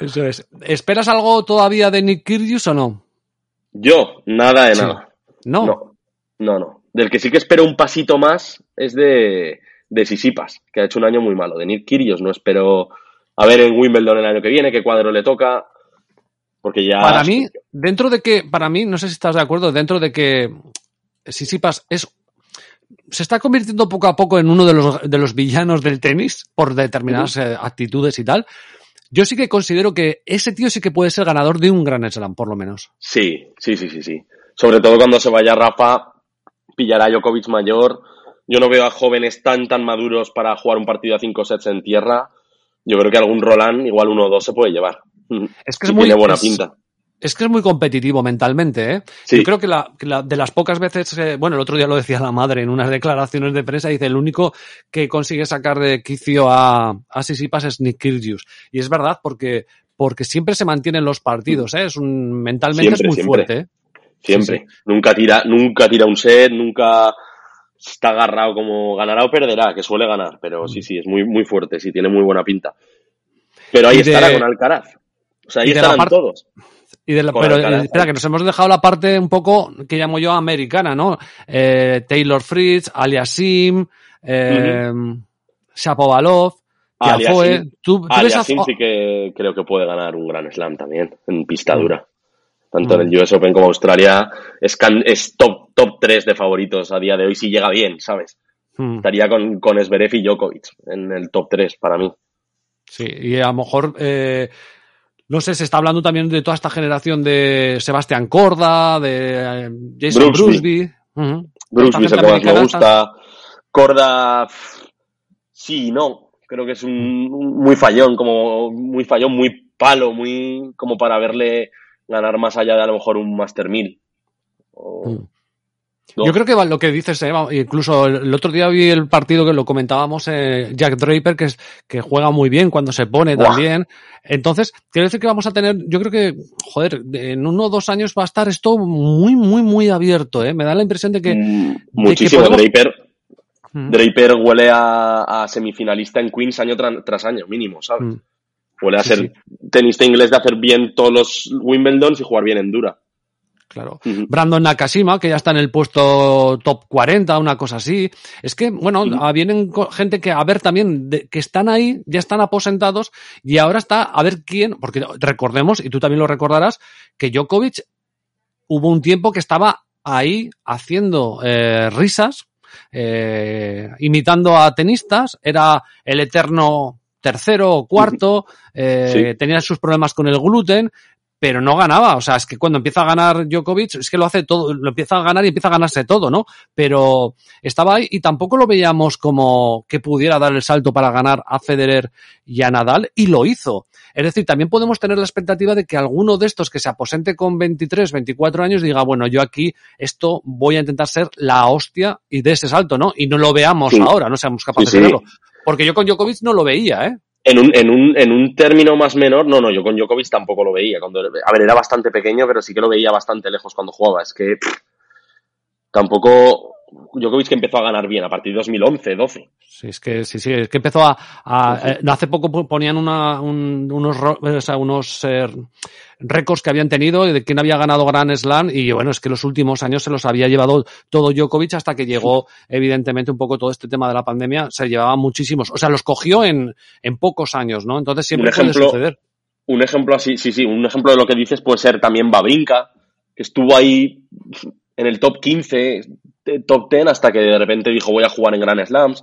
Eso es. ¿Esperas algo todavía de Nick Kyrgios o no? Yo, nada de nada. No, no, no. Del que sí que espero un pasito más es de, de Sisipas, que ha hecho un año muy malo. De Nick Kyrgios no espero a ver en Wimbledon el año que viene qué cuadro le toca. Porque ya. Para mí, dentro de que, para mí, no sé si estás de acuerdo, dentro de que Sisipas es se está convirtiendo poco a poco en uno de los, de los villanos del tenis por determinadas uh -huh. actitudes y tal. Yo sí que considero que ese tío sí que puede ser ganador de un Gran Slam, por lo menos. Sí, sí, sí, sí, sí. Sobre todo cuando se vaya Rafa, pillará a Djokovic mayor. Yo no veo a jóvenes tan, tan maduros para jugar un partido a cinco sets en tierra. Yo creo que algún Roland, igual uno o dos, se puede llevar. Es que es y muy, tiene buena es, pinta. Es que es muy competitivo mentalmente, ¿eh? Sí. Yo creo que, la, que la- de las pocas veces, eh, bueno, el otro día lo decía la madre en unas declaraciones de prensa, dice, el único que consigue sacar de quicio a, a Sisipas es Nick Kyrgios. Y es verdad, porque, porque siempre se mantiene en los partidos, ¿eh? Es un, mentalmente Siempre, es muy siempre. fuerte, ¿eh? Siempre. Sí, Nunca tira, nunca tira un set, nunca está agarrado como ganará o perderá, que suele ganar, pero sí, sí, es muy, muy fuerte, sí, tiene muy buena pinta. Pero ahí de- estará con Alcaraz. O sea, ahí estarán todos. Y de la- Con pero Alcaraz, eh, espera, que nos hemos dejado la parte un poco que llamo yo americana, ¿no? Eh, Taylor Fritz, Aliasim, eh, Shapovalov, Tiafoe. Aliasim- ¿Tú, tú ves a- Aliasim sí que creo que puede ganar un gran slam también, en pista Mm. dura. Tanto Mm. en el US Open como Australia, es, can- es top, top 3 de favoritos a día de hoy si llega bien, ¿sabes? Mm, Estaría con, con Zverev y Djokovic en el top 3 para mí. Sí, y a lo mejor, eh, no sé, se está hablando también de toda esta generación de Sebastián Corda, de eh, Jason. Brusby. Es el que más gente me gusta. Corda, sí y no. Creo que es un, un muy fallón, como muy fallón, muy palo, muy como para verle ganar más allá de a lo mejor un Master 1000. O- Mm. Yo creo que lo que dices, eh, incluso el, otro día vi el partido que lo comentábamos, eh, Jack Draper, que, es, que juega muy bien cuando se pone también. Entonces, quiero decir que vamos a tener, yo creo que, joder, de- en uno o dos años va a estar esto muy, muy, muy abierto, ¿eh? Me da la impresión de que... Mm, muchísimo. podemos- Draper, Mm, Draper huele a, a semifinalista en Queens año tra- tras año, mínimo, ¿sabes? mm. Huele a Sí, ser sí. tenista inglés de hacer bien todos los Wimbledons y jugar bien en dura. Claro. Brandon Nakashima, que ya está en el puesto top 40, una cosa así. Es que, bueno, ah, vienen gente que, a ver, también, de- que están ahí, ya están aposentados, y ahora está, a ver quién, porque recordemos, y tú también lo recordarás, que Djokovic hubo un tiempo que estaba ahí haciendo eh, risas, eh, imitando a tenistas, era el eterno tercero o cuarto, eh, Sí. tenía sus problemas con el gluten, pero no ganaba. O sea, es que cuando empieza a ganar Djokovic, es que lo hace todo, lo empieza a ganar y empieza a ganarse todo, ¿no? Pero estaba ahí y tampoco lo veíamos como que pudiera dar el salto para ganar a Federer y a Nadal, y lo hizo. Es decir, también podemos tener la expectativa de que alguno de estos que se aposente con 23, 24 años diga, bueno, yo aquí esto voy a intentar ser la hostia y de ese salto, ¿no? Y no lo veamos Sí. ahora, no seamos capaces Sí, de verlo. Porque yo con Djokovic no lo veía, ¿eh? En un, en, un, en un término más menor, no, no, yo con Djokovic tampoco lo veía. Cuando, a ver, era bastante pequeño, pero sí que lo veía bastante lejos cuando jugaba. Es que tampoco Djokovic que empezó a ganar bien a partir de 2011, 12. Sí, es que sí, sí, es que empezó a, a- eh, hace poco ponían una, un- unos ro- o sea, unos eh, récords que habían tenido de quién había ganado Grand Slam y bueno, es que los últimos años se los había llevado todo Djokovic hasta que llegó evidentemente un poco todo este tema de la pandemia, se llevaba muchísimos, o sea, los cogió en, en pocos años, ¿no? Entonces siempre Un puede ejemplo- suceder. Un ejemplo así, sí, sí, un ejemplo de lo que dices puede ser también Babrinka, que estuvo ahí en el top 15, eh, top 10, hasta que de repente dijo voy a jugar en Grand Slams.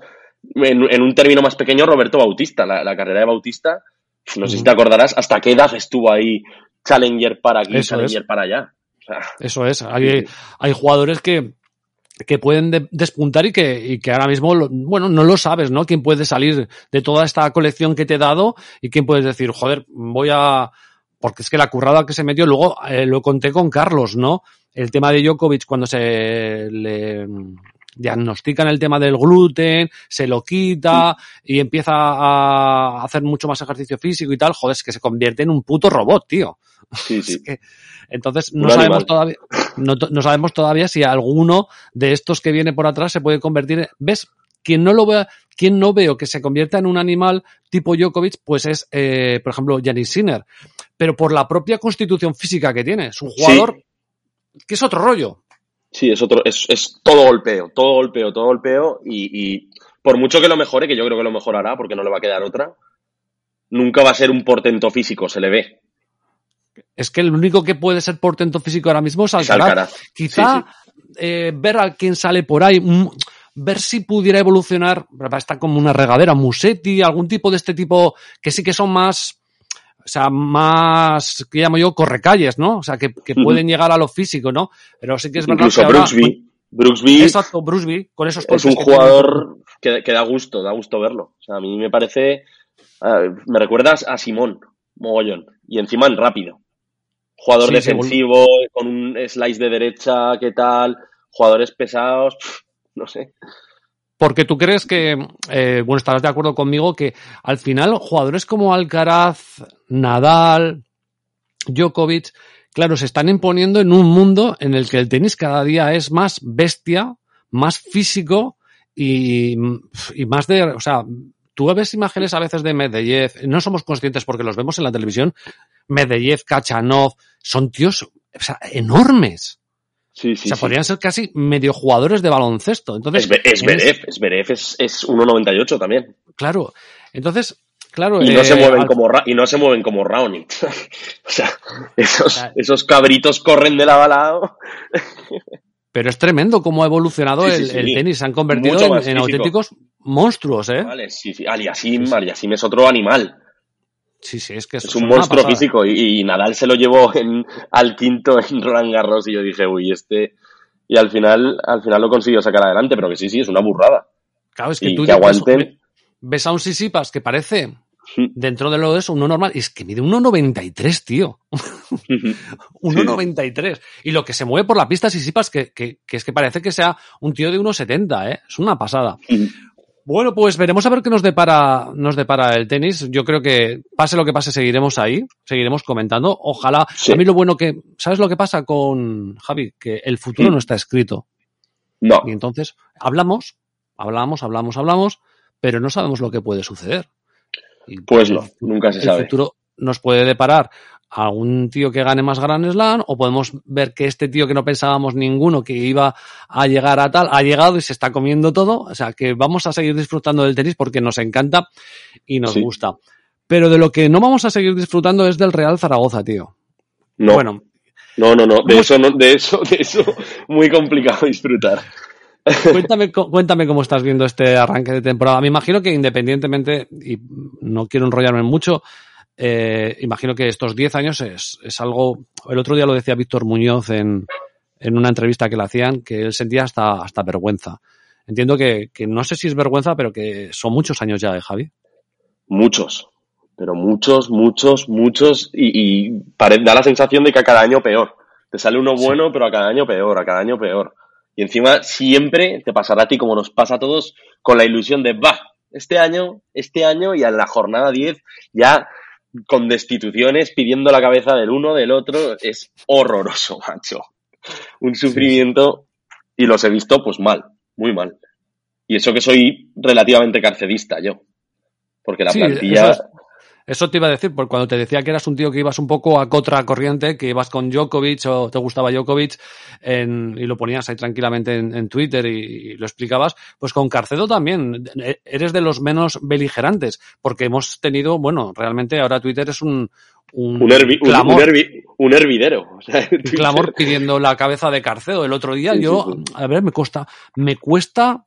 En, en un término más pequeño, Roberto Bautista, la, la carrera de Bautista, no sé si te acordarás hasta qué edad estuvo ahí Challenger para aquí, Eso Challenger es. para allá. O sea, Eso es, hay, Sí. hay jugadores que, que pueden de- despuntar y que, y que ahora mismo, lo- bueno, no lo sabes, ¿no? Quién puede salir de toda esta colección que te he dado y quién puedes decir, joder, voy a... Porque es que la currada que se metió, luego eh, lo conté con Carlos, ¿no? El tema de Djokovic cuando se le diagnostican el tema del gluten, se lo quita y empieza a hacer mucho más ejercicio físico y tal, joder, es que se convierte en un puto robot, tío. sí, (laughs) sí. Es que- entonces no sabemos todavía, no, to- no sabemos todavía si alguno de estos que viene por atrás se puede convertir. en- ¿Ves? Quien no lo vea, quien no veo que se convierta en un animal tipo Djokovic, pues es, eh, por ejemplo, Janis Sinner. Pero por la propia constitución física que tiene. Es un jugador que es otro rollo. Sí, es otro, es, es todo golpeo, todo golpeo, todo golpeo y, y por mucho que lo mejore, que yo creo que lo mejorará porque no le va a quedar otra, nunca va a ser un portento físico, se le ve. Es que el único que puede ser portento físico ahora mismo es Es Alcaraz. Quizá eh, ver a quién sale por ahí, mm, ver si pudiera evolucionar, está como una regadera, Musetti, algún tipo de este tipo que sí que son más, o sea, más, que llamo yo, correcalles, ¿no? O sea, que, que pueden llegar a lo físico, ¿no? Pero sí que es verdad Incluso que ahora- Brooksby. Brooksby Exacto, Brusby, con esos es un que jugador que, que da gusto, da gusto verlo. O sea, a mí me parece, me recuerdas a Simón, mogollón, y encima en rápido. Jugador Sí, defensivo, con un slice de derecha, ¿qué tal? Jugadores pesados, no sé. Porque tú crees que, eh, bueno, estarás de acuerdo conmigo que al final jugadores como Alcaraz, Nadal, Djokovic, claro, se están imponiendo en un mundo en el que el tenis cada día es más bestia, más físico y, y más de, o sea, tú ves imágenes a veces de Medvedev, no somos conscientes porque los vemos en la televisión, Medvedev, Kachanov, son tíos, o sea, enormes. Sí, sí, o sea, sí. podrían ser casi medio jugadores de baloncesto. Entonces, Es, Be- es en Berev, es es, es 1.98 también. Claro. Entonces, claro. Y no eh, se mueven al- como Ra- y no se mueven como Raonic. (laughs) o sea, esos, Claro. esos cabritos corren de lado a lado. Pero es tremendo cómo ha evolucionado Sí, sí, el, sí. el tenis. Se han convertido en, auténticos monstruos, ¿eh? Vale, sí, sí. Aliasim, Aliasim es otro animal. Sí, sí, es que Es un monstruo pasada. físico. Y, y Nadal se lo llevó en, al quinto en Roland Garros y yo dije, uy, este... Y al final, al final lo consiguió sacar adelante, pero que sí, sí, es una burrada. Claro, es que y tú que ves- aguanten. ves a un Sisipas que parece Mm. dentro de lo de eso uno normal y es que mide 1,93, tío. (laughs) 1,93. Y lo que se mueve por la pista Sisipas que, que, que es que parece que sea un tío de 1,70, ¿eh? Es una pasada. Bueno, pues veremos a ver qué nos depara, nos depara el tenis. Yo creo que pase lo que pase, seguiremos ahí, seguiremos comentando. Ojalá. Sí. A mí lo bueno que, ¿sabes lo que pasa con Javi? Que el futuro no está escrito. No, Y entonces hablamos, hablamos, hablamos, hablamos, pero no sabemos lo que puede suceder. Y pues no, nunca se el sabe. futuro nos puede deparar a un tío que gane más Grand Slam o podemos ver que este tío que no pensábamos ninguno que iba a llegar a tal ha llegado y se está comiendo todo. O sea que vamos a seguir disfrutando del tenis porque nos encanta y nos Sí. gusta. Pero de lo que no vamos a seguir disfrutando es del Real Zaragoza, tío. No, Bueno, no, no, no. De ¿cómo- eso, no, de eso, de eso, muy complicado disfrutar. Cuéntame, cuéntame cómo estás viendo este arranque de temporada. Me imagino que independientemente, y no quiero enrollarme mucho, eh, imagino que estos 10 años es, es algo, el otro día lo decía Víctor Muñoz en, en una entrevista que le hacían, que él sentía hasta, hasta vergüenza. Entiendo que, que no sé si es vergüenza, pero que son muchos años ya, ¿eh, Javi? Muchos, pero muchos, muchos, muchos, y, y pare- da la sensación de que a cada año peor. Te sale uno Sí. bueno, pero a cada año peor, a cada año peor. Y encima siempre te pasará a ti como nos pasa a todos con la ilusión de, va, este año, este año y a la jornada 10 ya con destituciones pidiendo la cabeza del uno, del otro, es horroroso, (laughs) macho. Un sufrimiento y los he visto pues mal, muy mal. Y eso que soy relativamente carcedista yo. Porque la Sí, plantilla... Eso te iba a decir, porque cuando te decía que eras un tío que ibas un poco a contracorriente, que ibas con Djokovic o te gustaba Djokovic en- y lo ponías ahí tranquilamente en, en Twitter y, y lo explicabas, pues con Carcedo también e- eres de los menos beligerantes, porque hemos tenido, bueno, realmente ahora Twitter es un, un, un, hervi- clamor, un hervi- un hervidero. O sea, un clamor pidiendo la cabeza de Carcedo. El otro día Sí, yo, sí, sí. a ver, me cuesta, me cuesta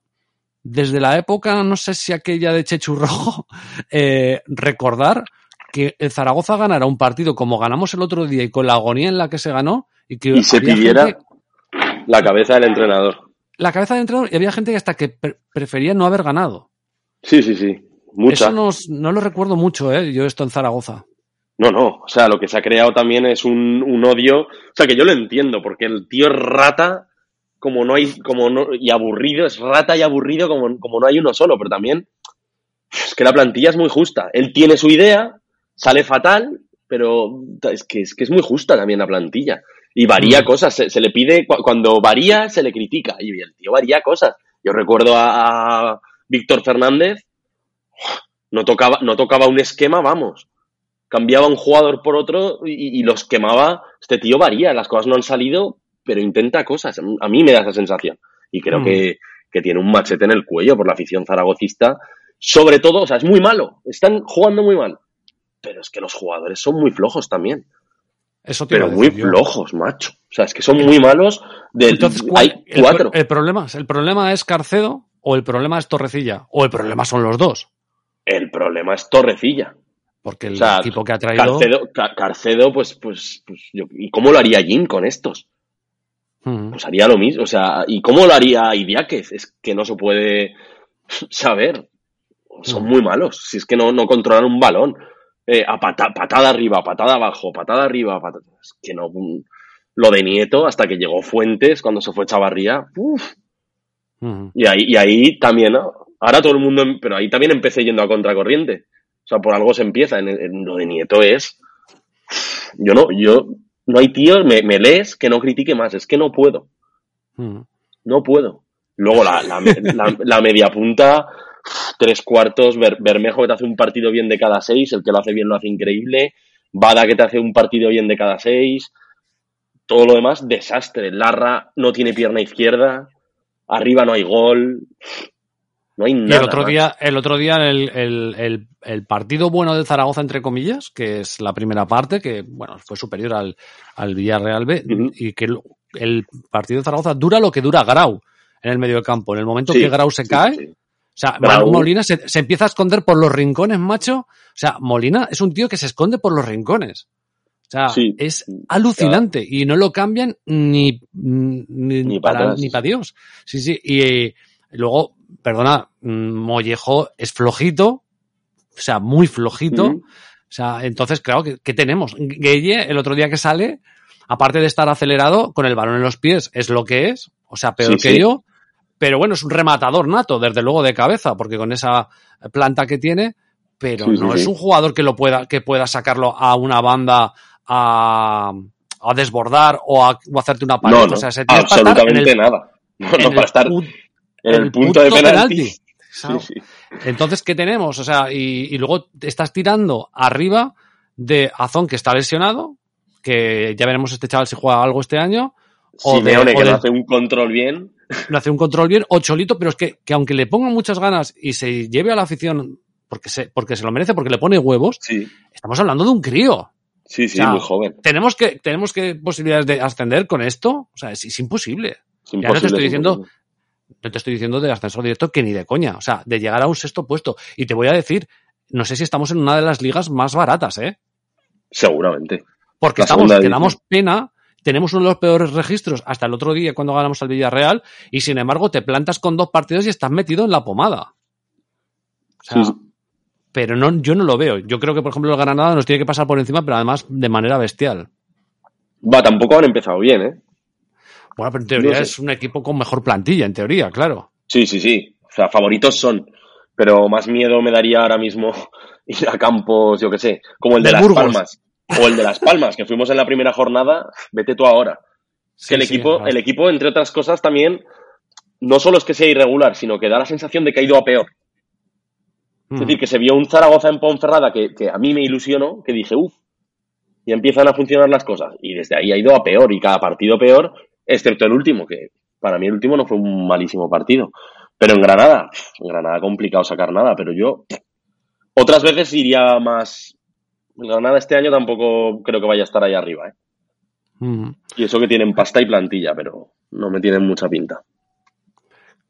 desde la época, no sé si aquella de Chechu Rojo, (laughs) eh, recordar que el Zaragoza ganara un partido como ganamos el otro día y con la agonía en la que se ganó y que y se pidiera gente- la cabeza del entrenador. la cabeza de entrenador y había gente que hasta que pre- prefería no haber ganado. Sí, sí, sí. Mucha. Eso no, no lo recuerdo mucho, eh, yo esto en Zaragoza. No, no. O sea, lo que se ha creado también es un, un odio. O sea, que yo lo entiendo, porque el tío rata, como no hay, como no, y aburrido, es rata y aburrido como, como no hay uno solo, pero también es que la plantilla es muy justa. Él tiene su idea, sale fatal, pero es que es, que es muy justa también la plantilla. Y varía Mm. cosas, se, se le pide, cu- cuando varía, se le critica. Y el tío varía cosas. Yo recuerdo a, a Víctor Fernández, no tocaba, no tocaba un esquema, vamos cambiaba un jugador por otro y, y los quemaba. Este tío varía, las cosas no han salido, pero intenta cosas. A mí me da esa sensación. Y creo Mm. que, que tiene un machete en el cuello por la afición zaragocista. Sobre todo, o sea, es muy malo. Están jugando muy mal. Pero es que los jugadores son muy flojos también. Eso te Pero muy decir yo. flojos, macho. O sea, es que son muy malos. De, Entonces, ¿cuál- hay el, cuatro. el problema, ¿El problema es Carcedo o el problema es Torrecilla? O el problema son los dos. El problema es Torrecilla. Porque el O sea, equipo que ha traído. Carcedo, Ca- Carcedo pues, pues, pues yo- ¿y cómo lo haría Jim con estos? Mm. pues haría lo mismo. O sea, ¿y cómo lo haría Idiáquez? Es que no se puede (laughs) saber. Son Mm. muy malos. Si es que no, no controlan un balón. eh, a pata- patada arriba, patada abajo, patada arriba, patada... Es que no... Lo de Nieto, hasta que llegó Fuentes, cuando se fue Chavarría, uf, y ahí, y ahí también, ¿no? ahora todo el mundo, em- pero ahí también empecé yendo a contracorriente. O sea, por algo se empieza. En, en lo de Nieto es, yo no, yo, no hay tío, me, me lees que no critique más, es que no puedo, Ujú. no puedo. Luego la, la, (laughs) la, la media punta, tres cuartos, Ber- Bermejo que te hace un partido bien de cada seis, el que lo hace bien lo hace increíble, Bada que te hace un partido bien de cada seis, todo lo demás, desastre. Larra no tiene pierna izquierda, arriba no hay gol, no hay Y nada. el otro día, el otro día el, el, el, el partido bueno del Zaragoza, entre comillas, que es la primera parte, que bueno, fue superior al, al Villarreal B, Ujú. y que el, partido de Zaragoza dura lo que dura Grau en el medio del campo. En el momento Sí, que Grau se sí, cae, sí. o sea, Grau- Molina se, se empieza a esconder por los rincones, macho. O sea, Molina es un tío que se esconde por los rincones. O sea, es alucinante y no lo cambian ni, ni, Ni pa' para, ni para Dios. Sí, sí. Y eh, luego, perdona, mm, Mollejo es flojito, o sea, muy flojito. O sea, entonces, claro, ¿qué, qué tenemos? Gueye, el otro día que sale, aparte de estar acelerado, con el balón en los pies, es lo que es, o sea, peor Sí, que sí. yo, pero bueno, es un rematador nato, desde luego de cabeza, porque con esa planta que tiene, pero Sí, no es un jugador que lo pueda, que pueda sacarlo a una banda a, a desbordar o a, o hacerte una pared. No, no, o sea, se tiene para estar absolutamente en el, nada. No, no, para estar en el punto de penalti. penalti. Sí, sí. Entonces, ¿qué tenemos? O sea, y, y luego te estás tirando arriba de Azón, que está lesionado, que ya veremos este chaval si juega algo este año, o de- Simeone, o que de- no hace un control bien. no hace un control bien, o Cholito, pero es que, que aunque le pongan muchas ganas y se lleve a la afición porque se, porque se lo merece, porque le pone huevos, Sí, estamos hablando de un crío. sí, sí, O sea, muy joven. ¿Tenemos que, tenemos que posibilidades de ascender con esto? O sea, es, es imposible. Es Ya no te estoy es diciendo imposible. No te estoy diciendo del ascensor directo que ni de coña. O sea, de llegar a un sexto puesto. Y te voy a decir, no sé si estamos en una de las ligas más baratas, ¿eh? Seguramente. Porque La estamos, división. damos pena, tenemos uno de los peores registros hasta el otro día cuando ganamos al Villarreal, y sin embargo te plantas con dos partidos y estás metido en la pomada. O sea, sí. pero no, yo no lo veo. Yo creo que, por ejemplo, el Granada nos tiene que pasar por encima, pero además de manera bestial. Va, tampoco han empezado bien, ¿eh? Bueno, pero en teoría No sé. es un equipo con mejor plantilla, en teoría, claro. Sí, sí, sí. O sea, favoritos son. Pero más miedo me daría ahora mismo (laughs) ir a campos, yo qué sé, como el de Las Burgos. Palmas. O el de Las Palmas, que fuimos en la primera jornada, vete tú ahora. Sí, que el sí, equipo, el equipo, entre otras cosas, también, no solo es que sea irregular, sino que da la sensación de que ha ido a peor. Es decir, que se vio un Zaragoza en Ponferrada que, que a mí me ilusionó, que dije, uff, y empiezan a funcionar las cosas. Y desde ahí ha ido a peor, y cada partido peor, excepto el último, que para mí el último no fue un malísimo partido. Pero en Granada, en Granada complicado sacar nada, pero yo otras veces iría más... En Granada este año tampoco creo que vaya a estar ahí arriba, ¿eh? Mm. Y eso que tienen pasta y plantilla, pero no me tienen mucha pinta.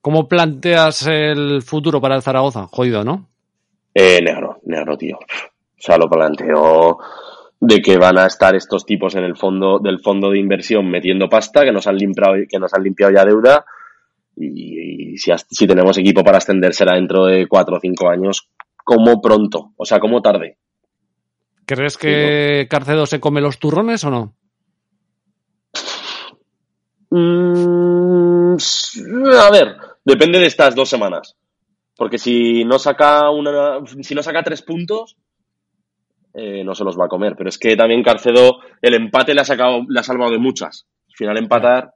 ¿Cómo planteas el futuro para el Zaragoza? Jodido, ¿no? Eh, negro, negro, tío. O sea, lo planteo de que van a estar estos tipos en el fondo del fondo de inversión metiendo pasta, que nos han limpiado, que nos han limpiado ya deuda. Y, y si, tenemos equipo para ascender será dentro de cuatro o cinco años, como pronto, o sea, como tarde. ¿Crees que Carcedo se come los turrones o no? Mm, a ver, depende de estas dos semanas. Porque si no saca una, si no saca tres puntos, eh, no se los va a comer. Pero es que también Carcedo, el empate le ha sacado, le ha salvado de muchas. Al final empatar,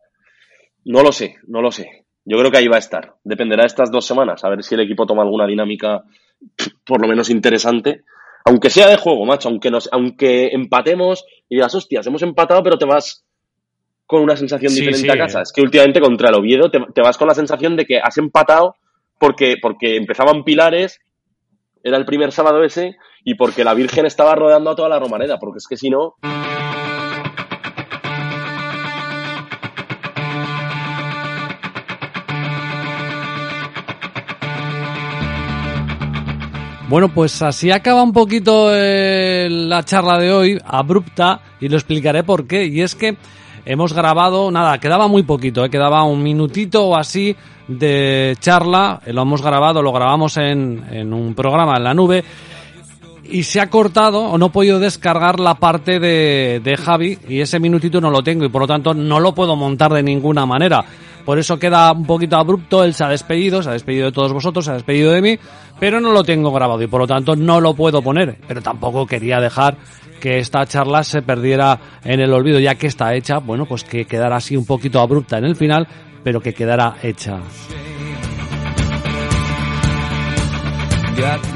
no lo sé, no lo sé. Yo creo que ahí va a estar. Dependerá de estas dos semanas, a ver si el equipo toma alguna dinámica por lo menos interesante. Aunque sea de juego, macho, aunque nos, aunque empatemos y digas, hostias, hemos empatado, pero te vas con una sensación Sí, diferente sí, a casa. eh. Es que últimamente contra el Oviedo te, te vas con la sensación de que has empatado porque, porque empezaban pilares, era el primer sábado ese, y porque la Virgen estaba rodeando a toda la Romareda, porque es que si no, Bueno, pues así acaba un poquito eh, la charla de hoy, abrupta, y lo explicaré por qué. Y es que hemos grabado, nada, quedaba muy poquito, eh, quedaba un minutito o así de charla, eh, lo hemos grabado, lo grabamos en, en un programa en la nube. y se ha cortado o no he podido descargar la parte de, de Javi y ese minutito no lo tengo y por lo tanto no lo puedo montar de ninguna manera. Por eso queda un poquito abrupto, él se ha despedido, se ha despedido de todos vosotros, se ha despedido de mí, pero no lo tengo grabado y por lo tanto no lo puedo poner. Pero tampoco quería dejar que esta charla se perdiera en el olvido, ya que está hecha, bueno, pues que quedara así un poquito abrupta en el final, pero que quedara hecha.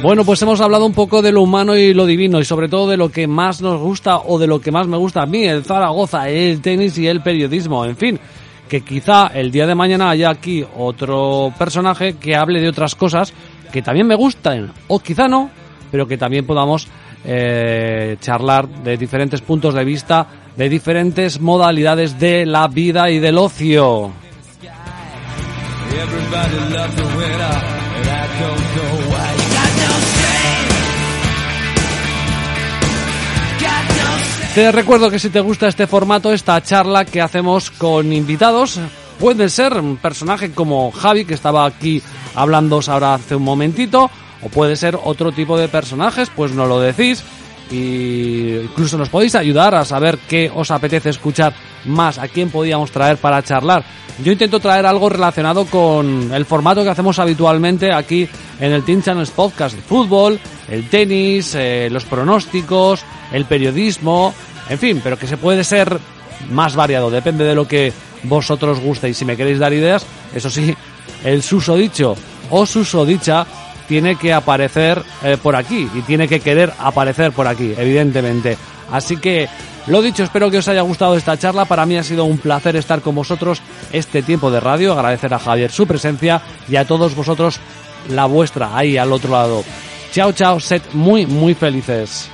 Bueno, pues hemos hablado un poco de lo humano y lo divino y sobre todo de lo que más nos gusta o de lo que más me gusta a mí, el Zaragoza, el tenis y el periodismo, en fin, que quizá el día de mañana haya aquí otro personaje que hable de otras cosas que también me gustan o quizá no, pero que también podamos eh, charlar de diferentes puntos de vista, de diferentes modalidades de la vida y del ocio. Te recuerdo que si te gusta este formato, esta charla que hacemos con invitados, puede ser un personaje como Javi, que estaba aquí hablando ahora hace un momentito, o puede ser otro tipo de personajes, pues no lo decís. Y incluso nos podéis ayudar a saber qué os apetece escuchar más, a quién podíamos traer para charlar. Yo intento traer algo relacionado con el formato que hacemos habitualmente aquí en el Team Channels Podcast, el fútbol, el tenis, eh, los pronósticos, el periodismo, en fin, pero que se puede ser más variado, depende de lo que vosotros gustéis. Si me queréis dar ideas, eso sí, el susodicho o susodicha tiene que aparecer eh, por aquí y tiene que querer aparecer por aquí, evidentemente. Así que, lo dicho, espero que os haya gustado esta charla. Para mí ha sido un placer estar con vosotros este tiempo de radio. Agradecer a Javier su presencia y a todos vosotros la vuestra ahí al otro lado. Chao, chao, sed muy, muy felices.